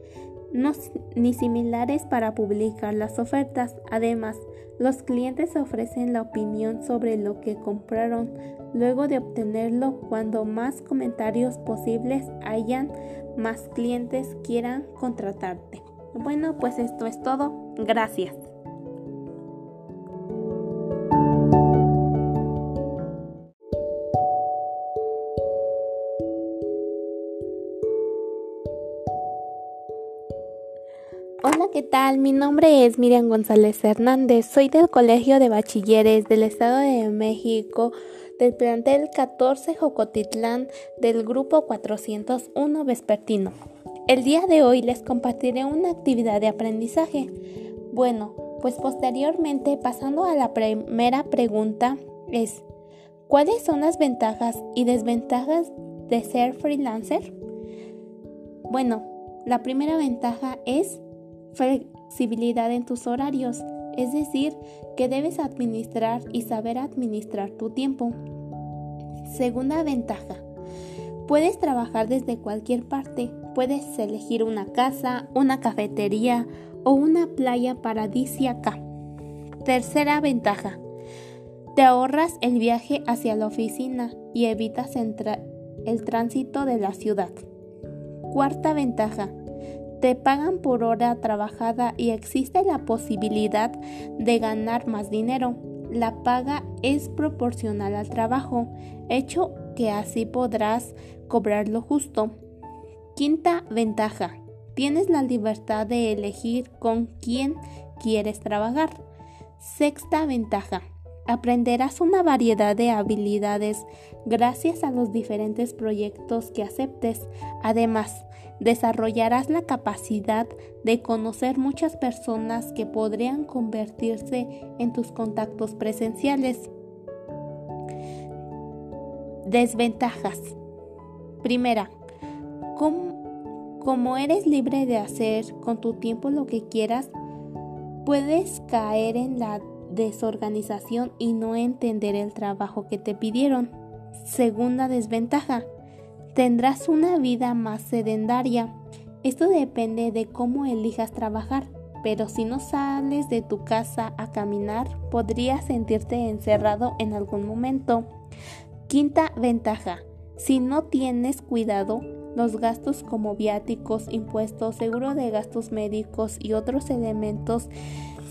ni similares para publicar las ofertas. Además, los clientes ofrecen la opinión sobre lo que compraron luego de obtenerlo cuando más comentarios posibles hayan, más clientes quieran contratarte. Bueno, pues esto es todo. Gracias. Hola, ¿qué tal? Mi nombre es Miriam González Hernández. Soy del Colegio de Bachilleres del Estado de México, del plantel 14 Jocotitlán del grupo 401 Vespertino. El día de hoy les compartiré una actividad de aprendizaje. Bueno, pues posteriormente, pasando a la primera pregunta, es ¿cuáles son las ventajas y desventajas de ser freelancer? Bueno, la primera ventaja es flexibilidad en tus horarios, es decir, que debes administrar y saber administrar tu tiempo. Segunda ventaja, puedes trabajar desde cualquier parte, puedes elegir una casa, una cafetería o una playa paradisíaca. Tercera ventaja, te ahorras el viaje hacia la oficina y evitas el tránsito de la ciudad. Cuarta ventaja, te pagan por hora trabajada y existe la posibilidad de ganar más dinero. La paga es proporcional al trabajo, hecho que así podrás cobrar lo justo. Quinta ventaja. Tienes la libertad de elegir con quién quieres trabajar. Sexta ventaja. Aprenderás una variedad de habilidades gracias a los diferentes proyectos que aceptes. Además, desarrollarás la capacidad de conocer muchas personas que podrían convertirse en tus contactos presenciales. Desventajas. Primera, como, eres libre de hacer con tu tiempo lo que quieras, puedes caer en la desorganización y no entender el trabajo que te pidieron. Segunda desventaja, tendrás una vida más sedentaria. Esto depende de cómo elijas trabajar, pero si no sales de tu casa a caminar, podrías sentirte encerrado en algún momento. Quinta ventaja, si no tienes cuidado, los gastos como viáticos, impuestos, seguro de gastos médicos y otros elementos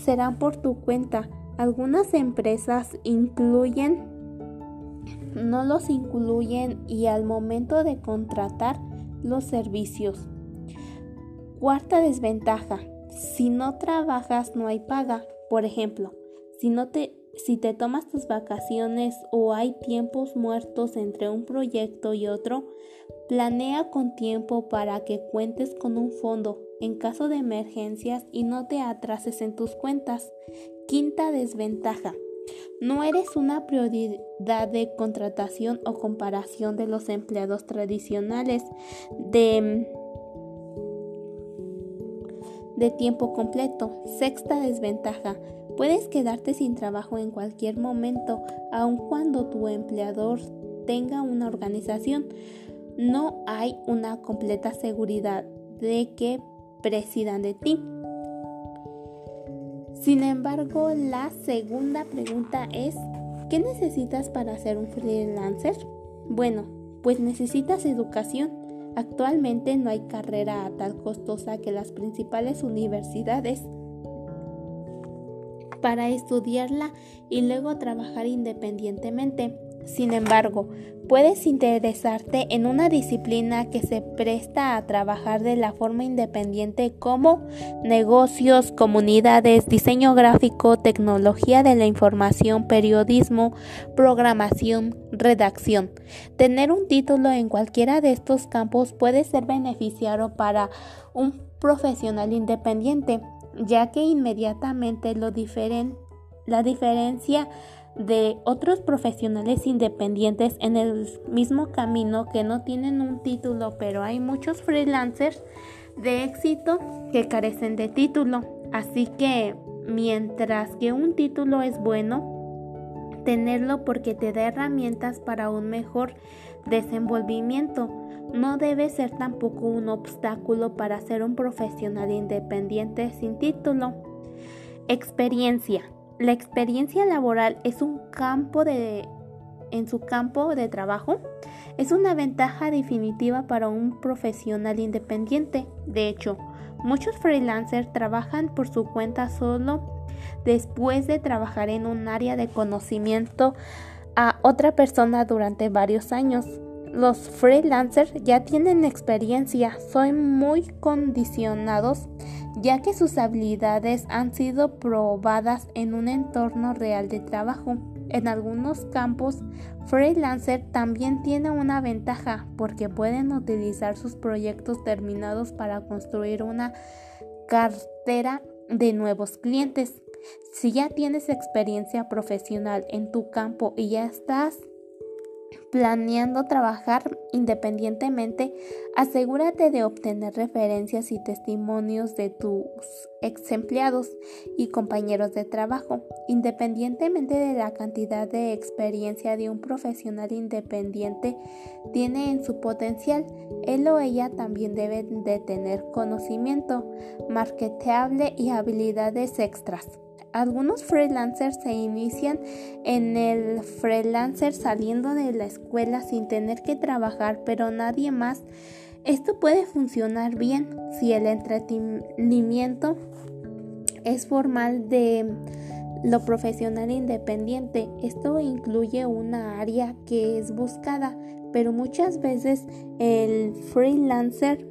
serán por tu cuenta. Algunas empresas incluyen no los incluyen y al momento de contratar los servicios. Cuarta desventaja. Si no trabajas no hay paga. Por ejemplo, si, no te, si te tomas tus vacaciones o hay tiempos muertos entre un proyecto y otro, planea con tiempo para que cuentes con un fondo en caso de emergencias y no te atrases en tus cuentas. Quinta desventaja. No eres una prioridad de contratación o comparación de los empleados tradicionales de, de tiempo completo. Sexta desventaja. Puedes quedarte sin trabajo en cualquier momento, aun cuando tu empleador tenga una organización. No hay una completa seguridad de que presidan de ti. Sin embargo, la segunda pregunta es, ¿qué necesitas para ser un freelancer? Bueno, pues necesitas educación. Actualmente no hay carrera tal costosa que las principales universidades para estudiarla y luego trabajar independientemente. Sin embargo, puedes interesarte en una disciplina que se presta a trabajar de la forma independiente como negocios, comunidades, diseño gráfico, tecnología de la información, periodismo, programación, redacción. Tener un título en cualquiera de estos campos puede ser beneficiario para un profesional independiente, ya que inmediatamente lo la diferencia de otros profesionales independientes en el mismo camino que no tienen un título, pero hay muchos freelancers de éxito que carecen de título. Así que mientras que un título es bueno, tenerlo porque te da herramientas para un mejor desenvolvimiento. No debe ser tampoco un obstáculo para ser un profesional independiente sin título. Experiencia. La experiencia laboral es un campo de en su campo de trabajo es una ventaja definitiva para un profesional independiente. De hecho, muchos freelancers trabajan por su cuenta solo después de trabajar en un área de conocimiento a otra persona durante varios años. Los freelancers ya tienen experiencia, son muy condicionados ya que sus habilidades han sido probadas en un entorno real de trabajo. En algunos campos, freelancer también tiene una ventaja porque pueden utilizar sus proyectos terminados para construir una cartera de nuevos clientes. Si ya tienes experiencia profesional en tu campo y ya estás planeando trabajar independientemente, asegúrate de obtener referencias y testimonios de tus ex empleados y compañeros de trabajo. Independientemente de la cantidad de experiencia de un profesional independiente tiene en su potencial, él o ella también debe de tener conocimiento marketeable y habilidades extras. Algunos freelancers se inician en el freelancer saliendo de la escuela sin tener que trabajar, pero nadie más. Esto puede funcionar bien si el entretenimiento es formal de lo profesional independiente. Esto incluye una área que es buscada, pero muchas veces el freelancer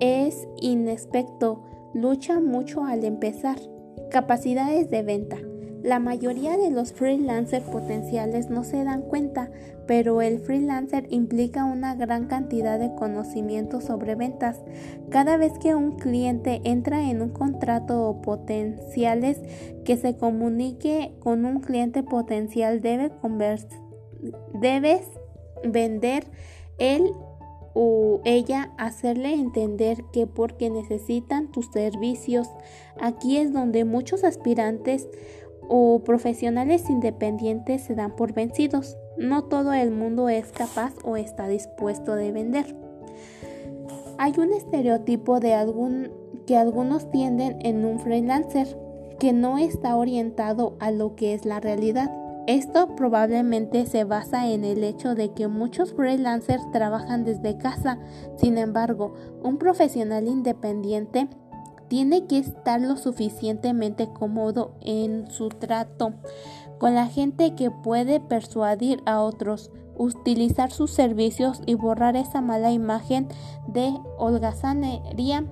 es inexperto lucha mucho al empezar. Capacidades de venta. La mayoría de los freelancers potenciales no se dan cuenta, pero el freelancer implica una gran cantidad de conocimiento sobre ventas. Cada vez que un cliente entra en un contrato o potenciales que se comunique con un cliente potencial debe debes vender el o ella hacerle entender que porque necesitan tus servicios, aquí es donde muchos aspirantes o profesionales independientes se dan por vencidos. No todo el mundo es capaz o está dispuesto de vender. Hay un estereotipo de algún que algunos tienden en un freelancer que no está orientado a lo que es la realidad. Esto probablemente se basa en el hecho de que muchos freelancers trabajan desde casa. Sin embargo, un profesional independiente tiene que estar lo suficientemente cómodo en su trato con la gente que puede persuadir a otros, utilizar sus servicios y borrar esa mala imagen de holgazanería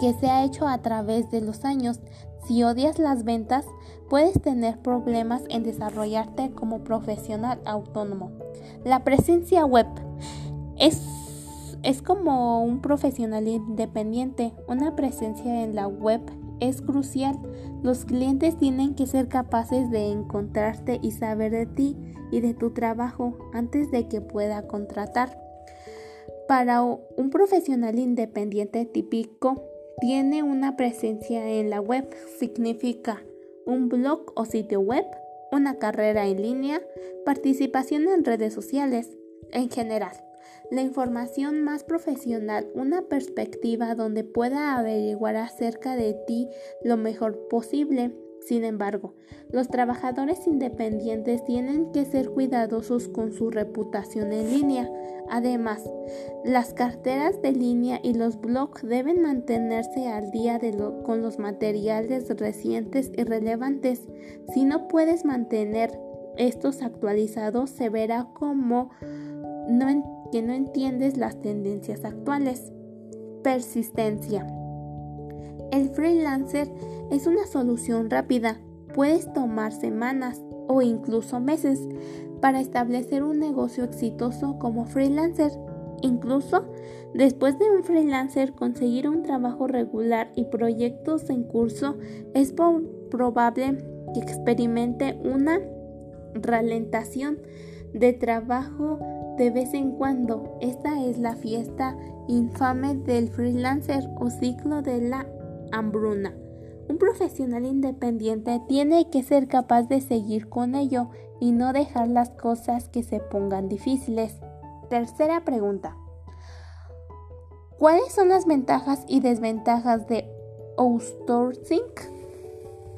que se ha hecho a través de los años. Si odias las ventas, puedes tener problemas en desarrollarte como profesional autónomo. La presencia web es, es como un profesional independiente. Una presencia en la web es crucial. Los clientes tienen que ser capaces de encontrarte y saber de ti y de tu trabajo antes de que pueda contratar. Para un profesional independiente típico, tiene una presencia en la web, significa un blog o sitio web, una carrera en línea, participación en redes sociales, en general. La información más profesional, una perspectiva donde pueda averiguar acerca de ti lo mejor posible sin embargo, los trabajadores independientes tienen que ser cuidadosos con su reputación en línea. Además, las carteras de línea y los blogs deben mantenerse al día con los materiales recientes y relevantes. Si no puedes mantener estos actualizados, se verá como que no entiendes las tendencias actuales. Persistencia. El freelancer es una solución rápida. Puedes tomar semanas o incluso meses para establecer un negocio exitoso como freelancer. Incluso después de un freelancer conseguir un trabajo regular y proyectos en curso, es probable que experimente una ralentación de trabajo de vez en cuando. Esta es la fiesta infame del freelancer o ciclo de la hambruna. Un profesional independiente tiene que ser capaz de seguir con ello y no dejar las cosas que se pongan difíciles. Tercera pregunta. ¿Cuáles son las ventajas y desventajas de outsourcing?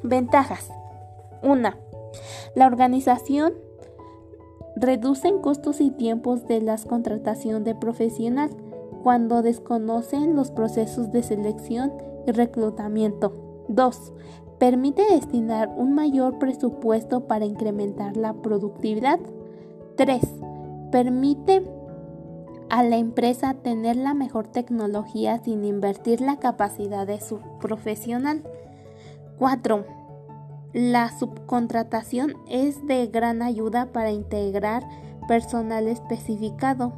Ventajas. 1. La organización reduce costos y tiempos de la contratación de profesional cuando desconocen los procesos de selección reclutamiento. 2. Permite destinar un mayor presupuesto para incrementar la productividad. 3. Permite a la empresa tener la mejor tecnología sin invertir la capacidad de su profesional. 4. La subcontratación es de gran ayuda para integrar personal especificado.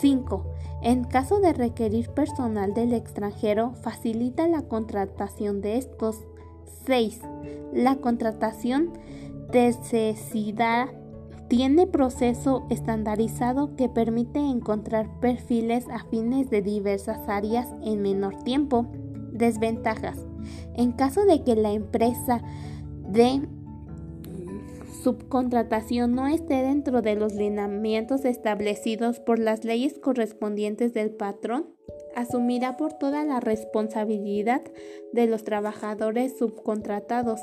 5. En caso de requerir personal del extranjero, facilita la contratación de estos. 6. La contratación necesidad tiene proceso estandarizado que permite encontrar perfiles afines de diversas áreas en menor tiempo. Desventajas. En caso de que la empresa de subcontratación no esté dentro de los lineamientos establecidos por las leyes correspondientes del patrón, asumirá por toda la responsabilidad de los trabajadores subcontratados.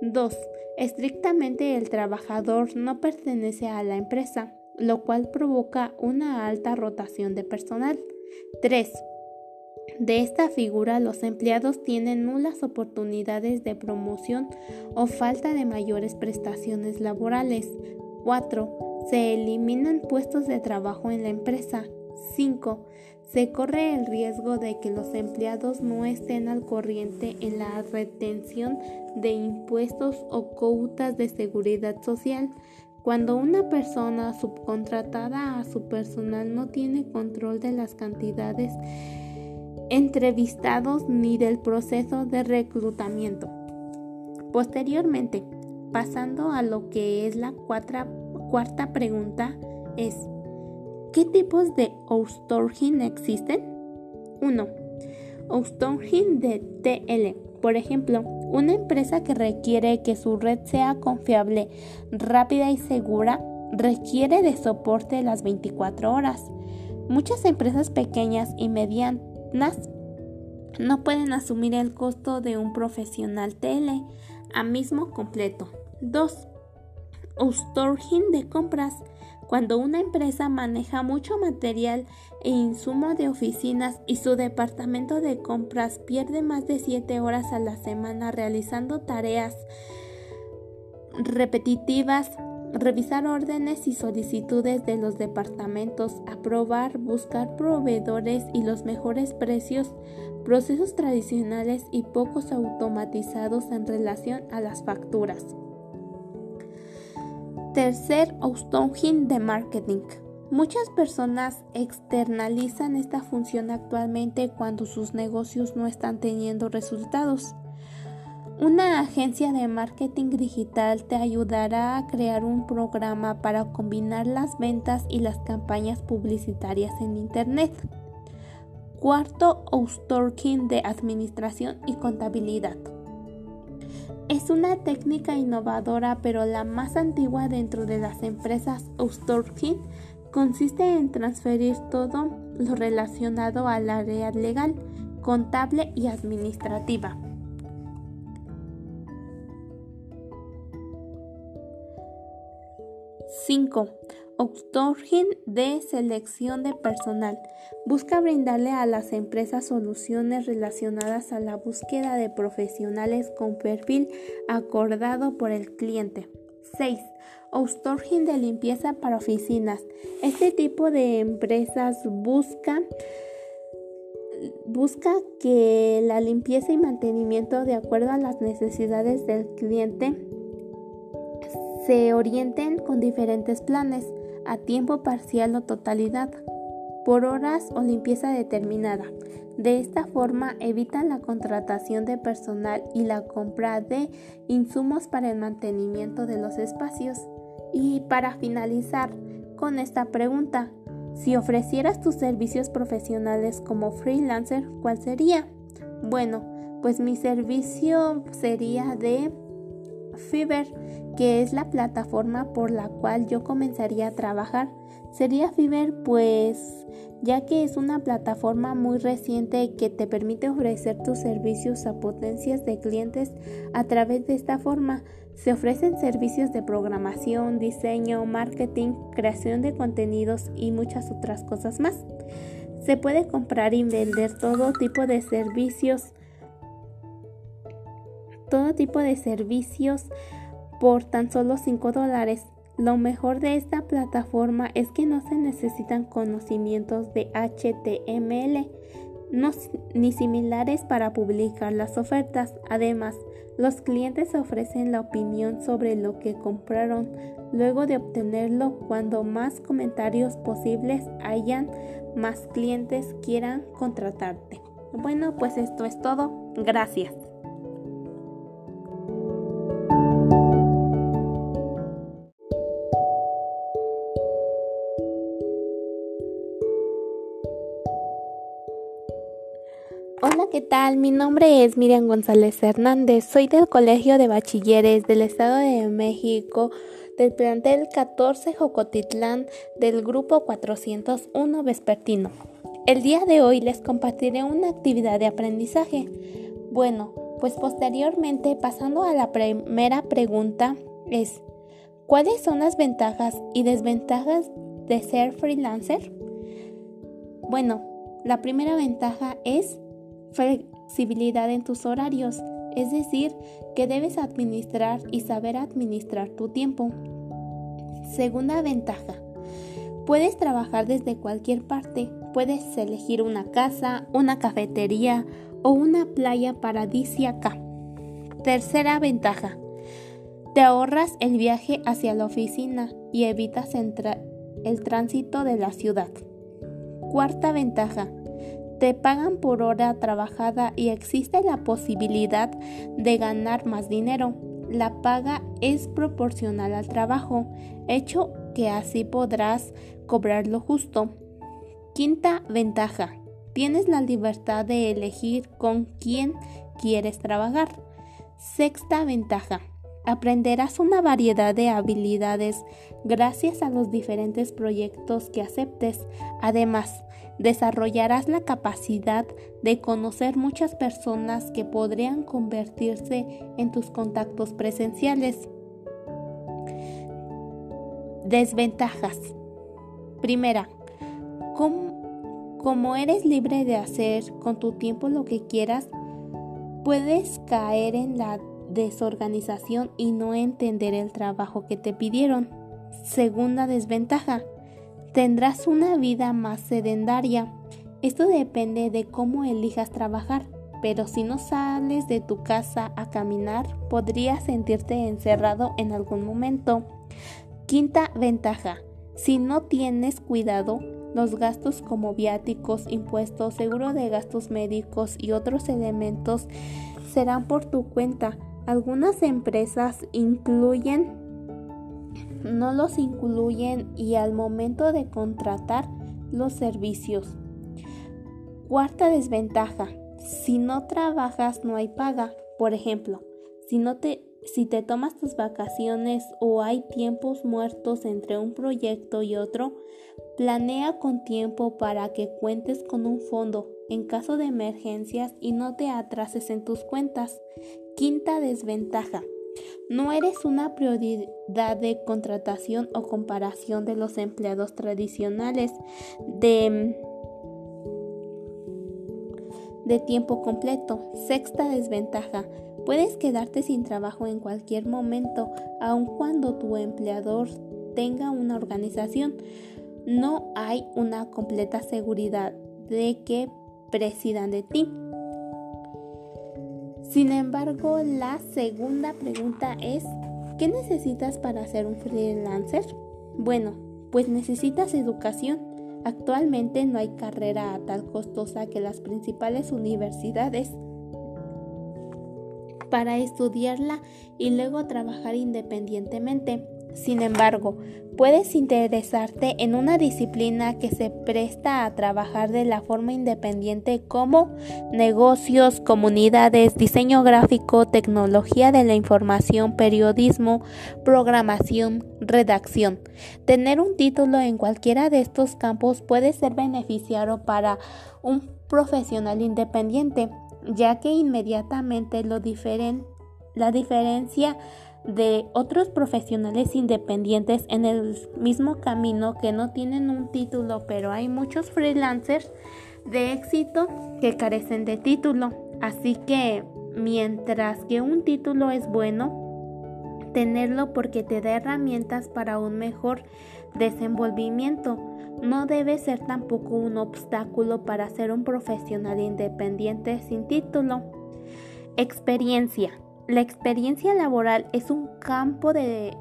2. Estrictamente el trabajador no pertenece a la empresa, lo cual provoca una alta rotación de personal. 3. De esta figura, los empleados tienen nulas oportunidades de promoción o falta de mayores prestaciones laborales. 4. Se eliminan puestos de trabajo en la empresa. 5. Se corre el riesgo de que los empleados no estén al corriente en la retención de impuestos o cuotas de seguridad social. Cuando una persona subcontratada a su personal no tiene control de las cantidades entrevistados ni del proceso de reclutamiento. Posteriormente, pasando a lo que es la cuarta pregunta, es ¿qué tipos de outsourcing existen? 1. Outsourcing de TL. Por ejemplo, una empresa que requiere que su red sea confiable, rápida y segura requiere de soporte las 24 horas. Muchas empresas pequeñas y medianas no pueden asumir el costo de un profesional tele a mismo completo. 2. Outsourcing de compras. Cuando una empresa maneja mucho material e insumo de oficinas y su departamento de compras pierde más de 7 horas a la semana realizando tareas repetitivas, revisar órdenes y solicitudes de los departamentos, aprobar, buscar proveedores y los mejores precios, procesos tradicionales y pocos automatizados en relación a las facturas. Tercer outsourcing de marketing. Muchas personas externalizan esta función actualmente cuando sus negocios no están teniendo resultados. Una agencia de marketing digital te ayudará a crear un programa para combinar las ventas y las campañas publicitarias en Internet. Cuarto, outsourcing de administración y contabilidad. Es una técnica innovadora, pero la más antigua dentro de las empresas outsourcing consiste en transferir todo lo relacionado al área legal, contable y administrativa. 5. Outsourcing de selección de personal. Busca brindarle a las empresas soluciones relacionadas a la búsqueda de profesionales con perfil acordado por el cliente. 6. Outsourcing de limpieza para oficinas. Este tipo de empresas busca busca que la limpieza y mantenimiento de acuerdo a las necesidades del cliente se orienten con diferentes planes, a tiempo parcial o totalidad, por horas o limpieza determinada. De esta forma evitan la contratación de personal y la compra de insumos para el mantenimiento de los espacios. Y para finalizar con esta pregunta, si ofrecieras tus servicios profesionales como freelancer, ¿cuál sería? Bueno, pues mi servicio sería de Fiverr, que es la plataforma por la cual yo comenzaría a trabajar. Sería Fiverr pues ya que es una plataforma muy reciente que te permite ofrecer tus servicios a potencias de clientes a través de esta forma. Se ofrecen servicios de programación, diseño, marketing, creación de contenidos y muchas otras cosas más. Se puede comprar y vender todo tipo de servicios todo tipo de servicios por tan solo 5 dólares. Lo mejor de esta plataforma es que no se necesitan conocimientos de HTML ni similares para publicar las ofertas. Además, los clientes ofrecen la opinión sobre lo que compraron luego de obtenerlo. Cuando más comentarios posibles hayan, más clientes quieran contratarte. Bueno, pues esto es todo. Gracias. ¿Qué tal? Mi nombre es Miriam González Hernández. Soy del Colegio de Bachilleres del Estado de México, del plantel 14 Jocotitlán del grupo 401 Vespertino. El día de hoy les compartiré una actividad de aprendizaje. Bueno, pues posteriormente, pasando a la primera pregunta, es ¿cuáles son las ventajas y desventajas de ser freelancer? Bueno, la primera ventaja es flexibilidad en tus horarios, es decir, que debes administrar y saber administrar tu tiempo. Segunda ventaja, puedes trabajar desde cualquier parte, puedes elegir una casa, una cafetería o una playa paradisíaca. Tercera ventaja, te ahorras el viaje hacia la oficina y evitas el tránsito de la ciudad. Cuarta ventaja, te pagan por hora trabajada y existe la posibilidad de ganar más dinero. La paga es proporcional al trabajo, hecho que así podrás cobrar lo justo. Quinta ventaja. Tienes la libertad de elegir con quién quieres trabajar. Sexta ventaja. Aprenderás una variedad de habilidades gracias a los diferentes proyectos que aceptes. Además, desarrollarás la capacidad de conocer muchas personas que podrían convertirse en tus contactos presenciales. Desventajas. Primera, como, eres libre de hacer con tu tiempo lo que quieras, puedes caer en la desorganización y no entender el trabajo que te pidieron. Segunda desventaja, tendrás una vida más sedentaria. Esto depende de cómo elijas trabajar, pero si no sales de tu casa a caminar, podrías sentirte encerrado en algún momento. Quinta ventaja, si no tienes cuidado, los gastos como viáticos, impuestos, seguro de gastos médicos y otros elementos serán por tu cuenta. Algunas empresas incluyen, no los incluyen y al momento de contratar los servicios. Cuarta desventaja. Si no trabajas no hay paga. Por ejemplo, si no te si te tomas tus vacaciones o hay tiempos muertos entre un proyecto y otro, planea con tiempo para que cuentes con un fondo en caso de emergencias y no te atrases en tus cuentas. Quinta desventaja. No eres una prioridad de contratación o comparación de los empleados tradicionales de, de tiempo completo. Sexta desventaja. Puedes quedarte sin trabajo en cualquier momento, aun cuando tu empleador tenga una organización. No hay una completa seguridad de que presidan de ti. Sin embargo, la segunda pregunta es, ¿qué necesitas para ser un freelancer? Bueno, pues necesitas educación. Actualmente no hay carrera tal costosa que las principales universidades para estudiarla y luego trabajar independientemente. Sin embargo, puedes interesarte en una disciplina que se presta a trabajar de la forma independiente como negocios, comunidades, diseño gráfico, tecnología de la información, periodismo, programación, redacción. Tener un título en cualquiera de estos campos puede ser beneficiario para un profesional independiente, ya que inmediatamente lo diferen la diferencia de otros profesionales independientes en el mismo camino que no tienen un título, pero hay muchos freelancers de éxito que carecen de título. Así que mientras que un título es bueno, tenerlo porque te da herramientas para un mejor desenvolvimiento. No debe ser tampoco un obstáculo para ser un profesional independiente sin título. Experiencia. La experiencia laboral es un campo de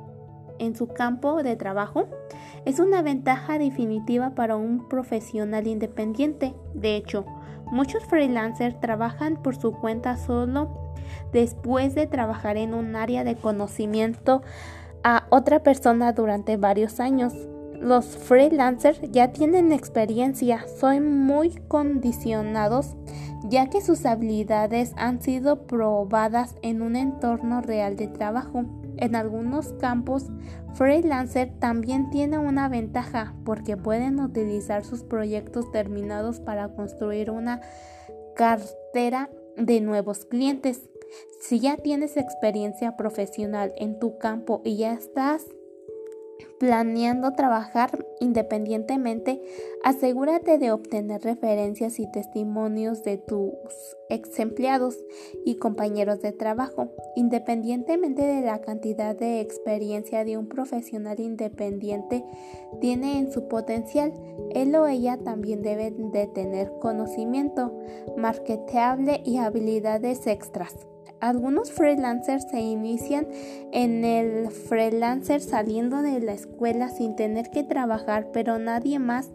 en su campo de trabajo es una ventaja definitiva para un profesional independiente. De hecho, muchos freelancers trabajan por su cuenta solo después de trabajar en un área de conocimiento a otra persona durante varios años. Los freelancers ya tienen experiencia, son muy condicionados ya que sus habilidades han sido probadas en un entorno real de trabajo. En algunos campos, freelancer también tiene una ventaja porque pueden utilizar sus proyectos terminados para construir una cartera de nuevos clientes. Si ya tienes experiencia profesional en tu campo y ya estás planeando trabajar independientemente, asegúrate de obtener referencias y testimonios de tus ex empleados y compañeros de trabajo. Independientemente de la cantidad de experiencia de un profesional independiente tiene en su potencial, él o ella también debe de tener conocimiento marketeable y habilidades extras. Algunos freelancers se inician en el freelancer saliendo de la escuela sin tener que trabajar, pero nadie más.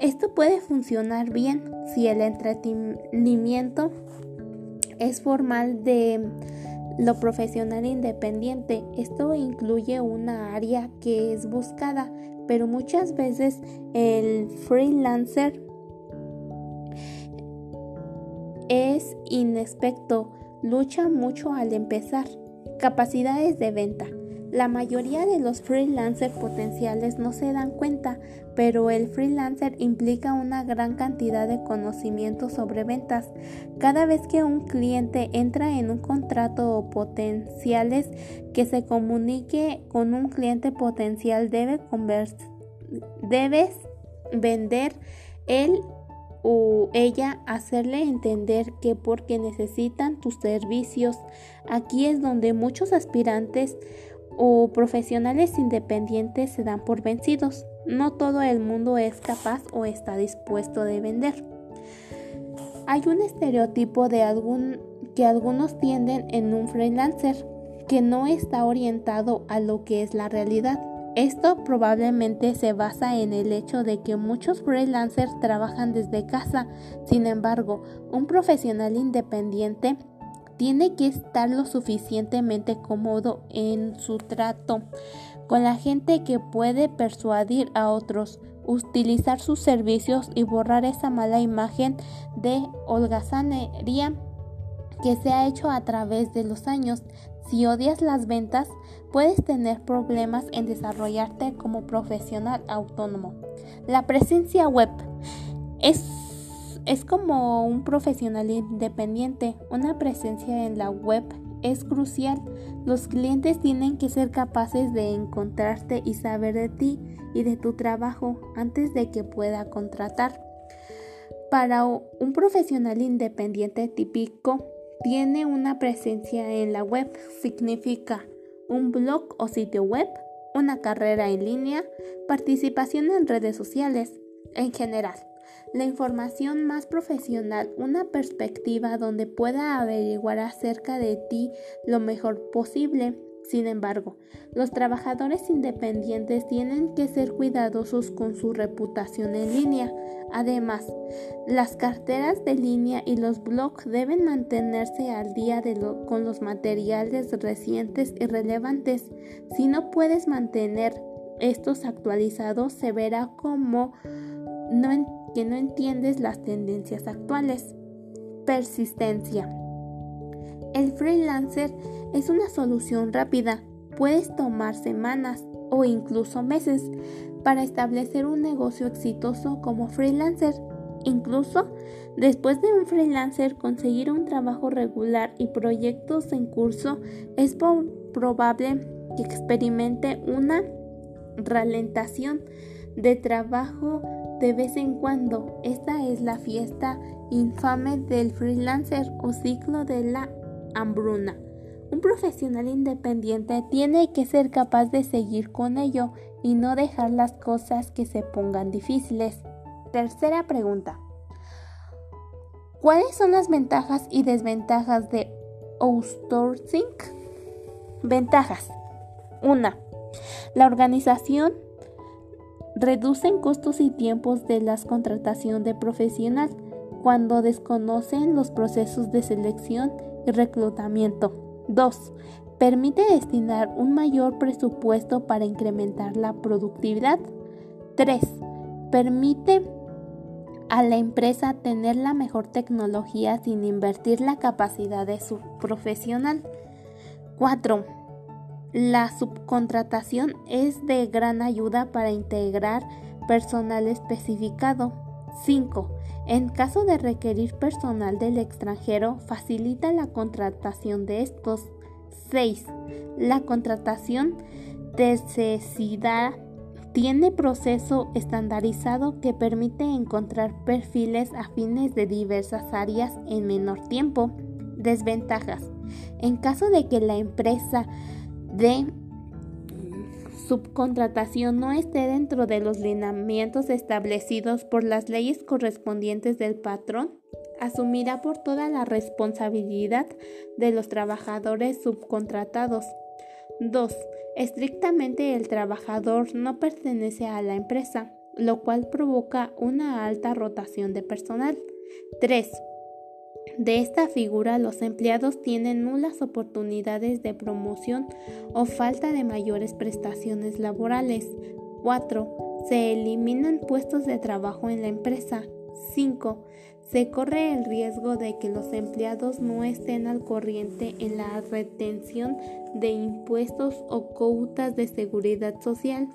Esto puede funcionar bien si el entretenimiento es formal de lo profesional independiente. Esto incluye una área que es buscada, pero muchas veces el freelancer es inexperto lucha mucho al empezar. Capacidades de venta. La mayoría de los freelancers potenciales no se dan cuenta, pero el freelancer implica una gran cantidad de conocimiento sobre ventas. Cada vez que un cliente entra en un contrato o potenciales que se comunique con un cliente potencial debe debes vender el o ella hacerle entender que porque necesitan tus servicios, aquí es donde muchos aspirantes o profesionales independientes se dan por vencidos. No todo el mundo es capaz o está dispuesto de vender. Hay un estereotipo de algún que algunos tienden en un freelancer que no está orientado a lo que es la realidad. Esto probablemente se basa en el hecho de que muchos freelancers trabajan desde casa. Sin embargo, un profesional independiente tiene que estar lo suficientemente cómodo en su trato con la gente que puede persuadir a otros, utilizar sus servicios y borrar esa mala imagen de holgazanería que se ha hecho a través de los años. Si odias las ventas, puedes tener problemas en desarrollarte como profesional autónomo. La presencia web es, es como un profesional independiente. Una presencia en la web es crucial. Los clientes tienen que ser capaces de encontrarte y saber de ti y de tu trabajo antes de que pueda contratar. Para un profesional independiente típico, tiene una presencia en la web significa un blog o sitio web, una carrera en línea, participación en redes sociales, en general. La información más profesional, una perspectiva donde pueda averiguar acerca de ti lo mejor posible sin embargo, los trabajadores independientes tienen que ser cuidadosos con su reputación en línea. Además, las carteras de línea y los blogs deben mantenerse al día con los materiales recientes y relevantes. Si no puedes mantener estos actualizados, se verá como que no entiendes las tendencias actuales. Persistencia. El freelancer es una solución rápida. Puedes tomar semanas o incluso meses para establecer un negocio exitoso como freelancer. Incluso después de un freelancer conseguir un trabajo regular y proyectos en curso, es probable que experimente una ralentación de trabajo de vez en cuando. Esta es la fiesta infame del freelancer o ciclo de la hambruna. Un profesional independiente tiene que ser capaz de seguir con ello y no dejar las cosas que se pongan difíciles. Tercera pregunta. ¿Cuáles son las ventajas y desventajas de outsourcing? Ventajas. 1. La organización reduce costos y tiempos de la contratación de profesional cuando desconocen los procesos de selección reclutamiento. 2. Permite destinar un mayor presupuesto para incrementar la productividad. 3. Permite a la empresa tener la mejor tecnología sin invertir la capacidad de su profesional. 4. La subcontratación es de gran ayuda para integrar personal especificado. 5. En caso de requerir personal del extranjero, facilita la contratación de estos. 6. La contratación necesidad tiene proceso estandarizado que permite encontrar perfiles afines de diversas áreas en menor tiempo. Desventajas. En caso de que la empresa de subcontratación no esté dentro de los lineamientos establecidos por las leyes correspondientes del patrón, asumirá por toda la responsabilidad de los trabajadores subcontratados. 2. Estrictamente el trabajador no pertenece a la empresa, lo cual provoca una alta rotación de personal. 3. De esta figura, los empleados tienen nulas oportunidades de promoción o falta de mayores prestaciones laborales. 4. Se eliminan puestos de trabajo en la empresa. 5. Se corre el riesgo de que los empleados no estén al corriente en la retención de impuestos o cuotas de seguridad social.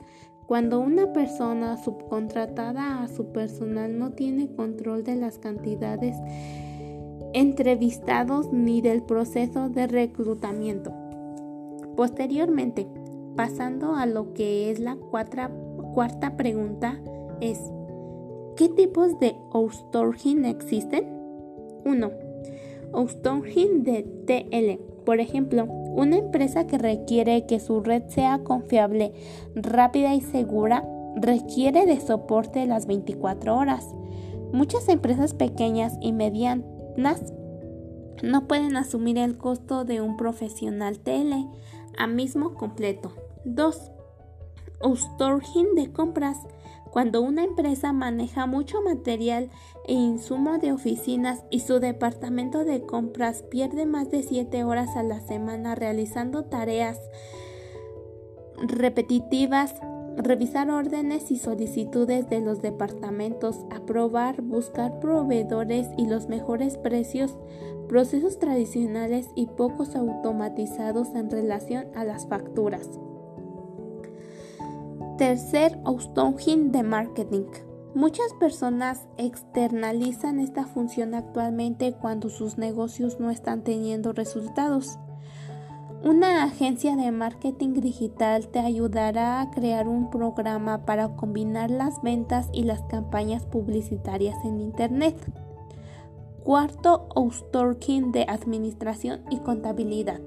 Cuando una persona subcontratada a su personal no tiene control de las cantidades entrevistados ni del proceso de reclutamiento. Posteriormente, pasando a lo que es la cuarta pregunta, es ¿qué tipos de outsourcing existen? 1. Outsourcing de TL. Por ejemplo, una empresa que requiere que su red sea confiable, rápida y segura requiere de soporte las 24 horas. Muchas empresas pequeñas y medianas no pueden asumir el costo de un profesional tele a mismo completo. 2. outsourcing de compras. Cuando una empresa maneja mucho material e insumo de oficinas y su departamento de compras pierde más de 7 horas a la semana realizando tareas repetitivas, revisar órdenes y solicitudes de los departamentos, aprobar, buscar proveedores y los mejores precios, procesos tradicionales y pocos automatizados en relación a las facturas. Tercer outsourcing de marketing. Muchas personas externalizan esta función actualmente cuando sus negocios no están teniendo resultados. Una agencia de marketing digital te ayudará a crear un programa para combinar las ventas y las campañas publicitarias en Internet. Cuarto, outsourcing de administración y contabilidad.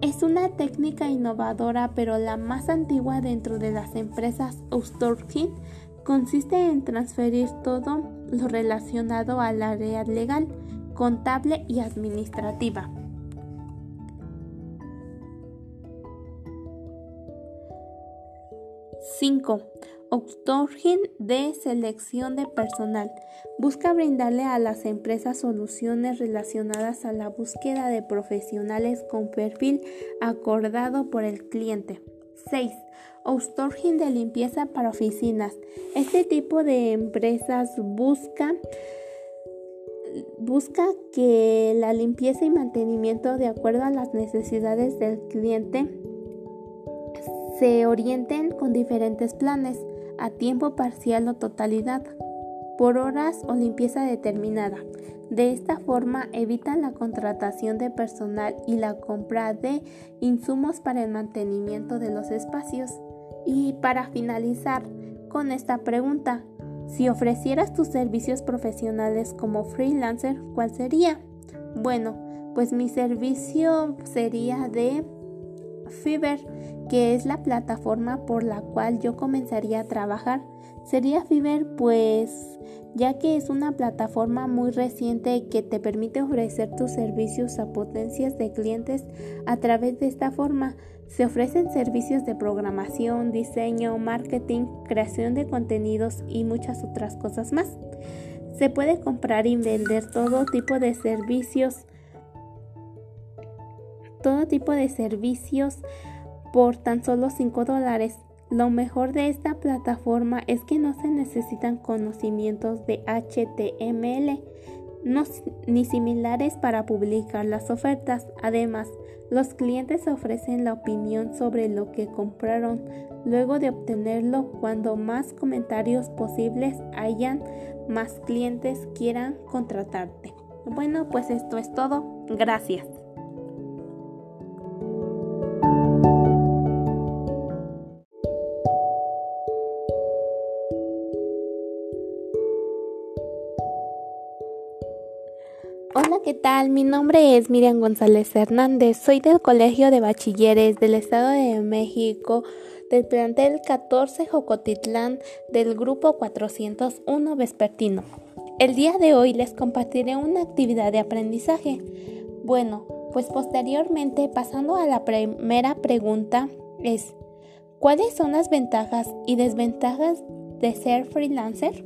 Es una técnica innovadora, pero la más antigua dentro de las empresas outsourcing consiste en transferir todo lo relacionado al área legal, contable y administrativa. 5. Outsourcing de selección de personal. Busca brindarle a las empresas soluciones relacionadas a la búsqueda de profesionales con perfil acordado por el cliente. 6. Outsourcing de limpieza para oficinas. Este tipo de empresas busca busca que la limpieza y mantenimiento de acuerdo a las necesidades del cliente se orienten con diferentes planes, a tiempo parcial o totalidad, por horas o limpieza determinada. De esta forma evitan la contratación de personal y la compra de insumos para el mantenimiento de los espacios. Y para finalizar con esta pregunta, si ofrecieras tus servicios profesionales como freelancer, ¿cuál sería? Bueno, pues mi servicio sería de Fiverr, que es la plataforma por la cual yo comenzaría a trabajar. Sería Fiverr pues ya que es una plataforma muy reciente que te permite ofrecer tus servicios a potencias de clientes a través de esta forma. Se ofrecen servicios de programación, diseño, marketing, creación de contenidos y muchas otras cosas más. Se puede comprar y vender todo tipo de servicios todo tipo de servicios por tan solo 5 dólares. Lo mejor de esta plataforma es que no se necesitan conocimientos de HTML ni similares para publicar las ofertas. Además, los clientes ofrecen la opinión sobre lo que compraron luego de obtenerlo cuando más comentarios posibles hayan, más clientes quieran contratarte. Bueno, pues esto es todo. Gracias. ¿Qué tal? Mi nombre es Miriam González Hernández. Soy del Colegio de Bachilleres del Estado de México, del plantel 14 Jocotitlán del grupo 401 Vespertino. El día de hoy les compartiré una actividad de aprendizaje. Bueno, pues posteriormente, pasando a la primera pregunta, es ¿cuáles son las ventajas y desventajas de ser freelancer?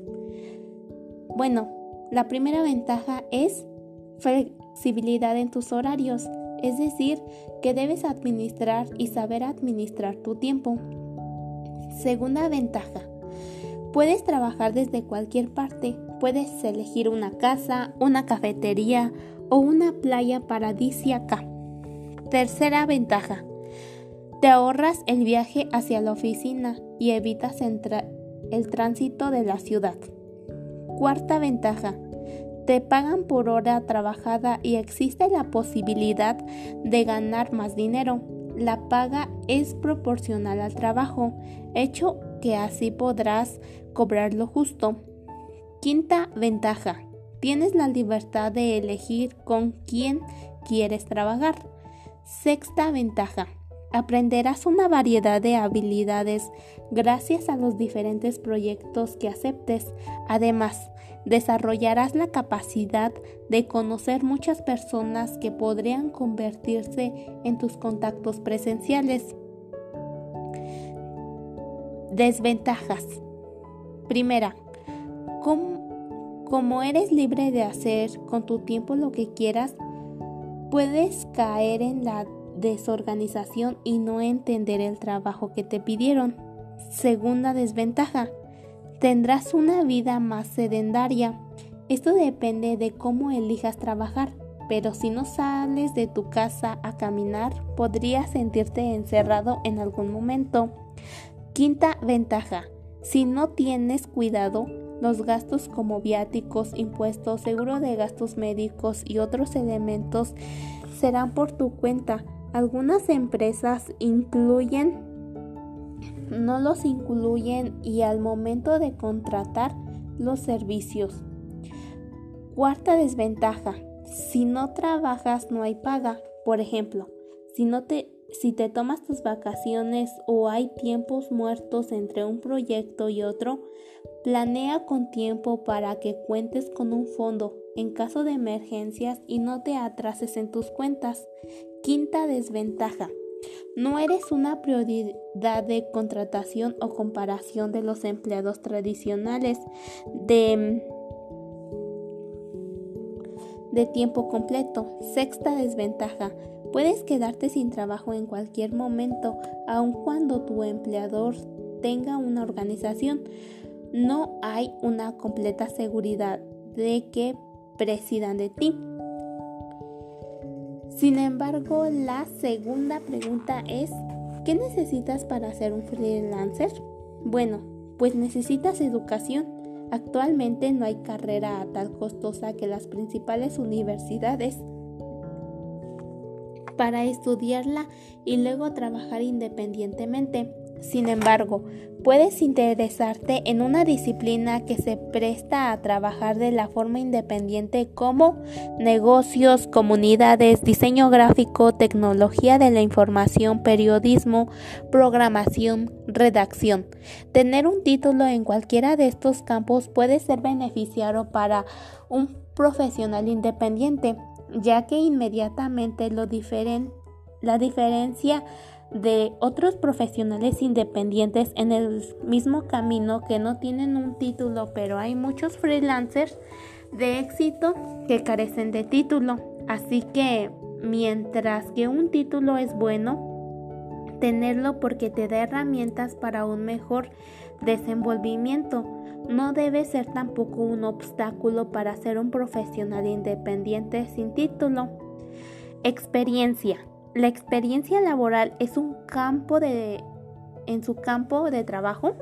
Bueno, la primera ventaja es flexibilidad en tus horarios, es decir, que debes administrar y saber administrar tu tiempo. Segunda ventaja, puedes trabajar desde cualquier parte, puedes elegir una casa, una cafetería o una playa paradisiaca. Tercera ventaja, te ahorras el viaje hacia la oficina y evitas el tránsito de la ciudad. Cuarta ventaja, te pagan por hora trabajada y existe la posibilidad de ganar más dinero. La paga es proporcional al trabajo, hecho que así podrás cobrar lo justo. Quinta ventaja. Tienes la libertad de elegir con quién quieres trabajar. Sexta ventaja. Aprenderás una variedad de habilidades gracias a los diferentes proyectos que aceptes. Además, desarrollarás la capacidad de conocer muchas personas que podrían convertirse en tus contactos presenciales. Desventajas. Primera, como, eres libre de hacer con tu tiempo lo que quieras, puedes caer en la desorganización y no entender el trabajo que te pidieron. Segunda desventaja, tendrás una vida más sedentaria. Esto depende de cómo elijas trabajar, pero si no sales de tu casa a caminar, podrías sentirte encerrado en algún momento. Quinta ventaja, si no tienes cuidado, los gastos como viáticos, impuestos, seguro de gastos médicos y otros elementos serán por tu cuenta. Algunas empresas incluyen, no los incluyen y al momento de contratar los servicios. Cuarta desventaja, si no trabajas no hay paga. Por ejemplo, si no te si te tomas tus vacaciones o hay tiempos muertos entre un proyecto y otro, planea con tiempo para que cuentes con un fondo en caso de emergencias y no te atrases en tus cuentas. Quinta desventaja. No eres una prioridad de contratación o comparación de los empleados tradicionales de, de tiempo completo. Sexta desventaja. Puedes quedarte sin trabajo en cualquier momento, aun cuando tu empleador tenga una organización. No hay una completa seguridad de que presidan de ti. Sin embargo, la segunda pregunta es, ¿qué necesitas para ser un freelancer? Bueno, pues necesitas educación. Actualmente no hay carrera tal costosa que las principales universidades para estudiarla y luego trabajar independientemente. Sin embargo, puedes interesarte en una disciplina que se presta a trabajar de la forma independiente como negocios, comunidades, diseño gráfico, tecnología de la información, periodismo, programación, redacción. Tener un título en cualquiera de estos campos puede ser beneficiario para un profesional independiente ya que inmediatamente lo la diferencia de otros profesionales independientes en el mismo camino que no tienen un título, pero hay muchos freelancers de éxito que carecen de título. Así que mientras que un título es bueno, tenerlo porque te da herramientas para un mejor desenvolvimiento no debe ser tampoco un obstáculo para ser un profesional independiente sin título. Experiencia. La experiencia laboral es un campo de en su campo de trabajo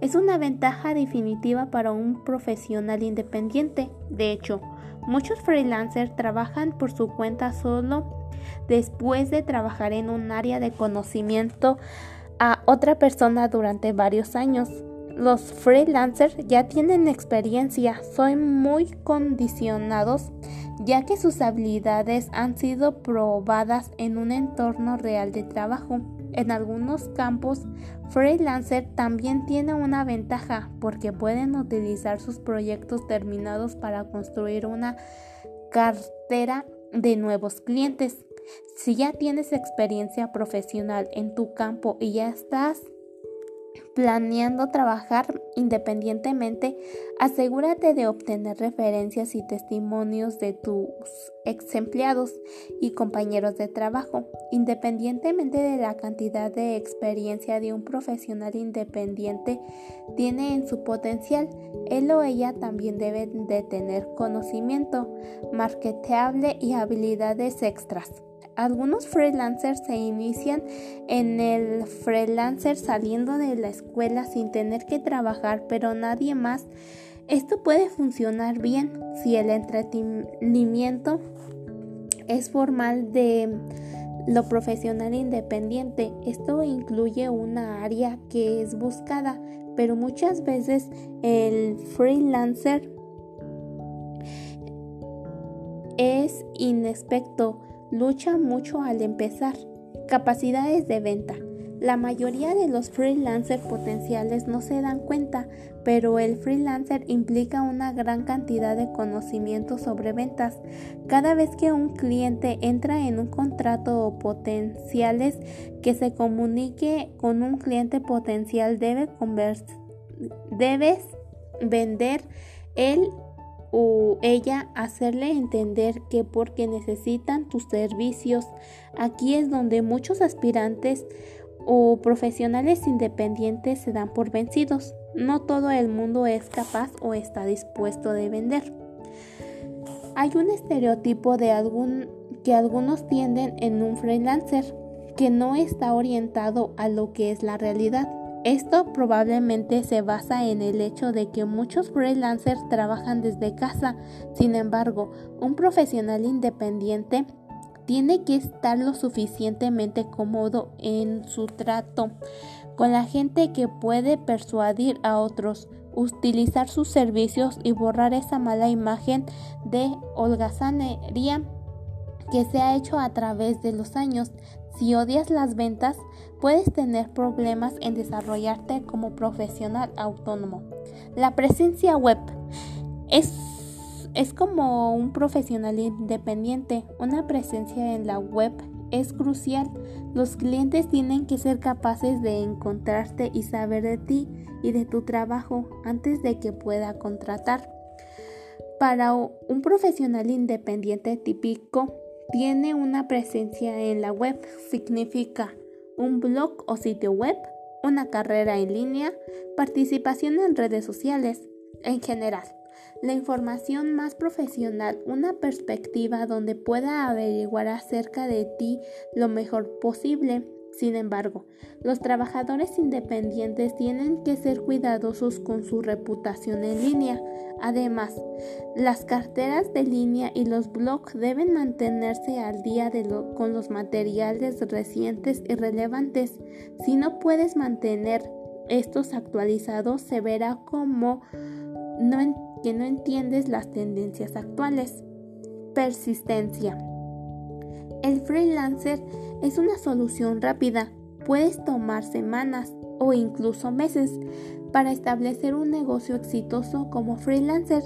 es una ventaja definitiva para un profesional independiente. De hecho, muchos freelancers trabajan por su cuenta solo después de trabajar en un área de conocimiento a otra persona durante varios años. Los freelancers ya tienen experiencia, son muy condicionados ya que sus habilidades han sido probadas en un entorno real de trabajo. En algunos campos, freelancer también tiene una ventaja porque pueden utilizar sus proyectos terminados para construir una cartera de nuevos clientes. Si ya tienes experiencia profesional en tu campo y ya estás planeando trabajar independientemente, asegúrate de obtener referencias y testimonios de tus ex empleados y compañeros de trabajo. Independientemente de la cantidad de experiencia de un profesional independiente tiene en su potencial, él o ella también deben de tener conocimiento marketeable y habilidades extras. Algunos freelancers se inician en el freelancer saliendo de la escuela sin tener que trabajar, pero nadie más. Esto puede funcionar bien si el entretenimiento es formal de lo profesional independiente. Esto incluye una área que es buscada, pero muchas veces el freelancer es inexperto lucha mucho al empezar. Capacidades de venta. La mayoría de los freelancers potenciales no se dan cuenta, pero el freelancer implica una gran cantidad de conocimiento sobre ventas. Cada vez que un cliente entra en un contrato o potenciales que se comunique con un cliente potencial debe debes vender él o ella hacerle entender que porque necesitan tus servicios. Aquí es donde muchos aspirantes o profesionales independientes se dan por vencidos. No todo el mundo es capaz o está dispuesto de vender. Hay un estereotipo de algún que algunos tienden en un freelancer que no está orientado a lo que es la realidad. Esto probablemente se basa en el hecho de que muchos freelancers trabajan desde casa. Sin embargo, un profesional independiente tiene que estar lo suficientemente cómodo en su trato con la gente que puede persuadir a otros, utilizar sus servicios y borrar esa mala imagen de holgazanería que se ha hecho a través de los años. Si odias las ventas, puedes tener problemas en desarrollarte como profesional autónomo. La presencia web es es como un profesional independiente. Una presencia en la web es crucial. Los clientes tienen que ser capaces de encontrarte y saber de ti y de tu trabajo antes de que pueda contratar. Para un profesional independiente típico, tiene una presencia en la web. Significa un blog o sitio web, una carrera en línea, participación en redes sociales en general la información más profesional, una perspectiva donde pueda averiguar acerca de ti lo mejor posible. Sin embargo, los trabajadores independientes tienen que ser cuidadosos con su reputación en línea. Además, las carteras de línea y los blogs deben mantenerse al día con los materiales recientes y relevantes. Si no puedes mantener estos actualizados, se verá como que no entiendes las tendencias actuales. Persistencia. El freelancer es una solución rápida. Puedes tomar semanas o incluso meses para establecer un negocio exitoso como freelancer.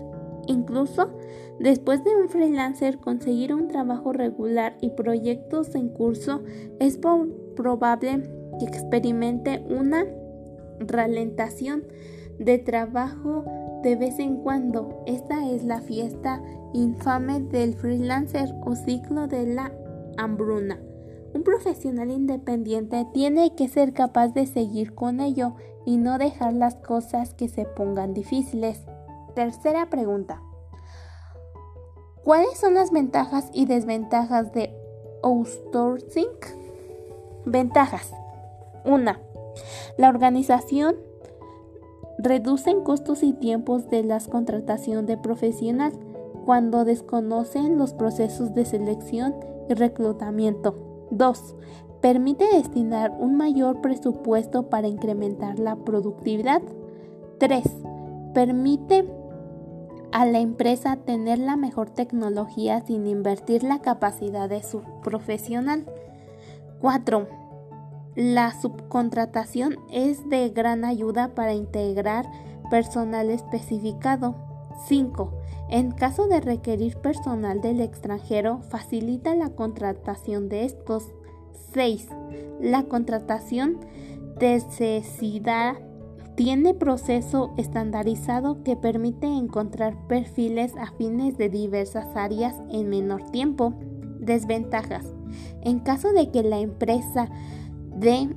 Incluso después de un freelancer conseguir un trabajo regular y proyectos en curso, es probable que experimente una ralentación de trabajo de vez en cuando. Esta es la fiesta infame del freelancer o ciclo de la hambruna. Un profesional independiente tiene que ser capaz de seguir con ello y no dejar las cosas que se pongan difíciles. Tercera pregunta. ¿Cuáles son las ventajas y desventajas de outsourcing? Ventajas. 1. La organización reducen costos y tiempos de la contratación de profesional cuando desconocen los procesos de selección y reclutamiento. 2. Permite destinar un mayor presupuesto para incrementar la productividad. 3. Permite a la empresa tener la mejor tecnología sin invertir la capacidad de su profesional. 4 la subcontratación es de gran ayuda para integrar personal especificado. 5. En caso de requerir personal del extranjero, facilita la contratación de estos. 6. La contratación necesidad tiene proceso estandarizado que permite encontrar perfiles afines de diversas áreas en menor tiempo. Desventajas. En caso de que la empresa de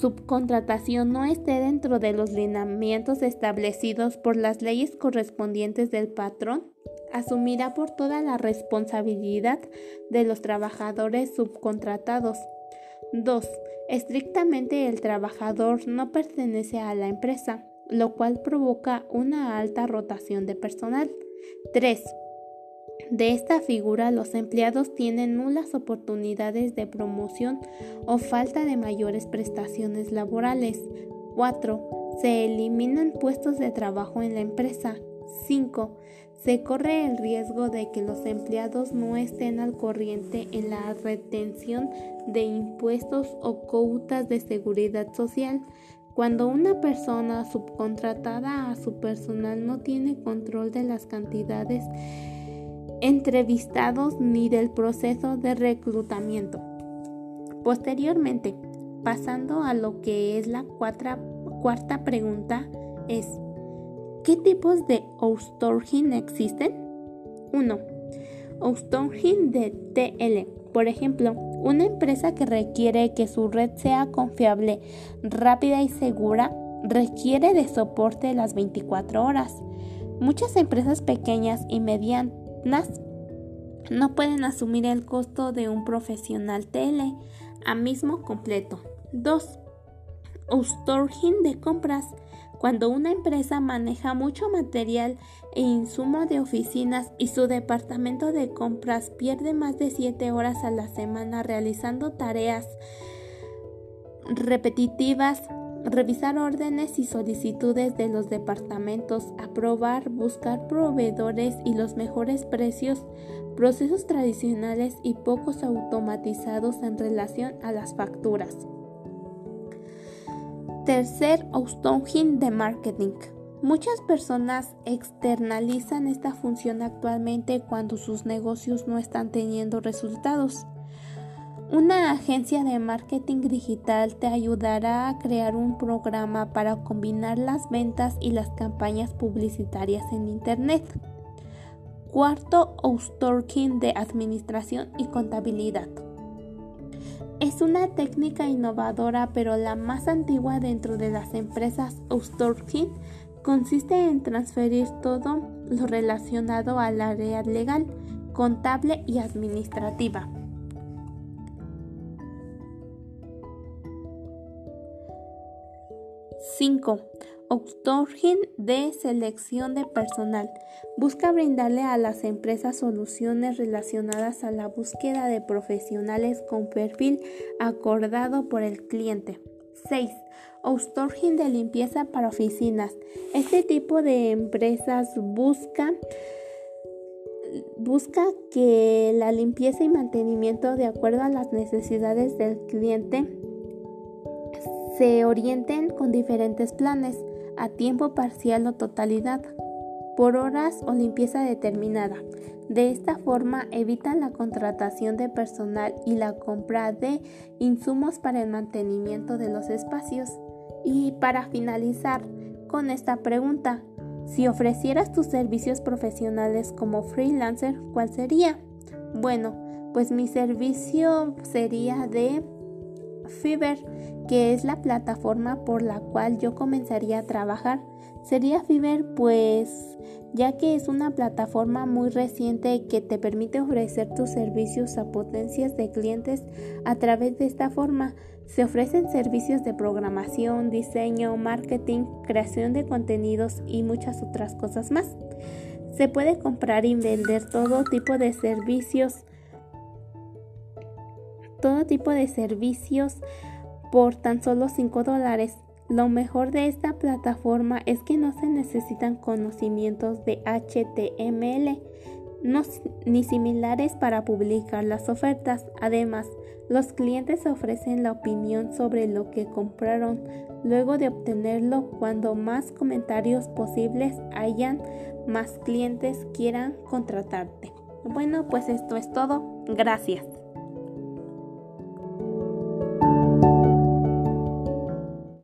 subcontratación no esté dentro de los lineamientos establecidos por las leyes correspondientes del patrón, asumirá por toda la responsabilidad de los trabajadores subcontratados. 2. Estrictamente el trabajador no pertenece a la empresa, lo cual provoca una alta rotación de personal. 3. De esta figura, los empleados tienen nulas oportunidades de promoción o falta de mayores prestaciones laborales. 4. Se eliminan puestos de trabajo en la empresa. 5. Se corre el riesgo de que los empleados no estén al corriente en la retención de impuestos o cuotas de seguridad social. Cuando una persona subcontratada a su personal no tiene control de las cantidades entrevistados ni del proceso de reclutamiento. Posteriormente, pasando a lo que es la cuarta pregunta, es ¿Qué tipos de outsourcing existen? 1. Outsourcing de TL. Por ejemplo, una empresa que requiere que su red sea confiable, rápida y segura requiere de soporte las 24 horas. Muchas empresas pequeñas y medianas no pueden asumir el costo de un profesional TL a mismo completo. 2. Outsourcing de compras. Cuando una empresa maneja mucho material e insumo de oficinas y su departamento de compras pierde más de 7 horas a la semana realizando tareas repetitivas, revisar órdenes y solicitudes de los departamentos, aprobar, buscar proveedores y los mejores precios, procesos tradicionales y pocos automatizados en relación a las facturas. Tercer outsourcing de marketing. Muchas personas externalizan esta función actualmente cuando sus negocios no están teniendo resultados. Una agencia de marketing digital te ayudará a crear un programa para combinar las ventas y las campañas publicitarias en Internet. Cuarto, outsourcing de administración y contabilidad. Es una técnica innovadora, pero la más antigua dentro de las empresas outsourcing consiste en transferir todo lo relacionado al área legal, contable y administrativa. 5. Outsourcing de selección de personal. Busca brindarle a las empresas soluciones relacionadas a la búsqueda de profesionales con perfil acordado por el cliente. 6. Outsourcing de limpieza para oficinas. Este tipo de empresas busca busca que la limpieza y mantenimiento de acuerdo a las necesidades del cliente se orienten con diferentes planes a tiempo parcial o totalidad, por horas o limpieza determinada. De esta forma evitan la contratación de personal y la compra de insumos para el mantenimiento de los espacios. Y para finalizar con esta pregunta, si ofrecieras tus servicios profesionales como freelancer, ¿cuál sería? Bueno, pues mi servicio sería de Fiverr que es la plataforma por la cual yo comenzaría a trabajar. Sería Fiverr pues ya que es una plataforma muy reciente que te permite ofrecer tus servicios a potencias de clientes a través de esta forma. Se ofrecen servicios de programación, diseño, marketing, creación de contenidos y muchas otras cosas más. Se puede comprar y vender todo tipo de servicios, todo tipo de servicios por tan solo 5 dólares. Lo mejor de esta plataforma es que no se necesitan conocimientos de HTML ni similares para publicar las ofertas. Además, los clientes ofrecen la opinión sobre lo que compraron luego de obtenerlo. Cuando más comentarios posibles hayan, más clientes quieran contratarte. Bueno, pues esto es todo. Gracias.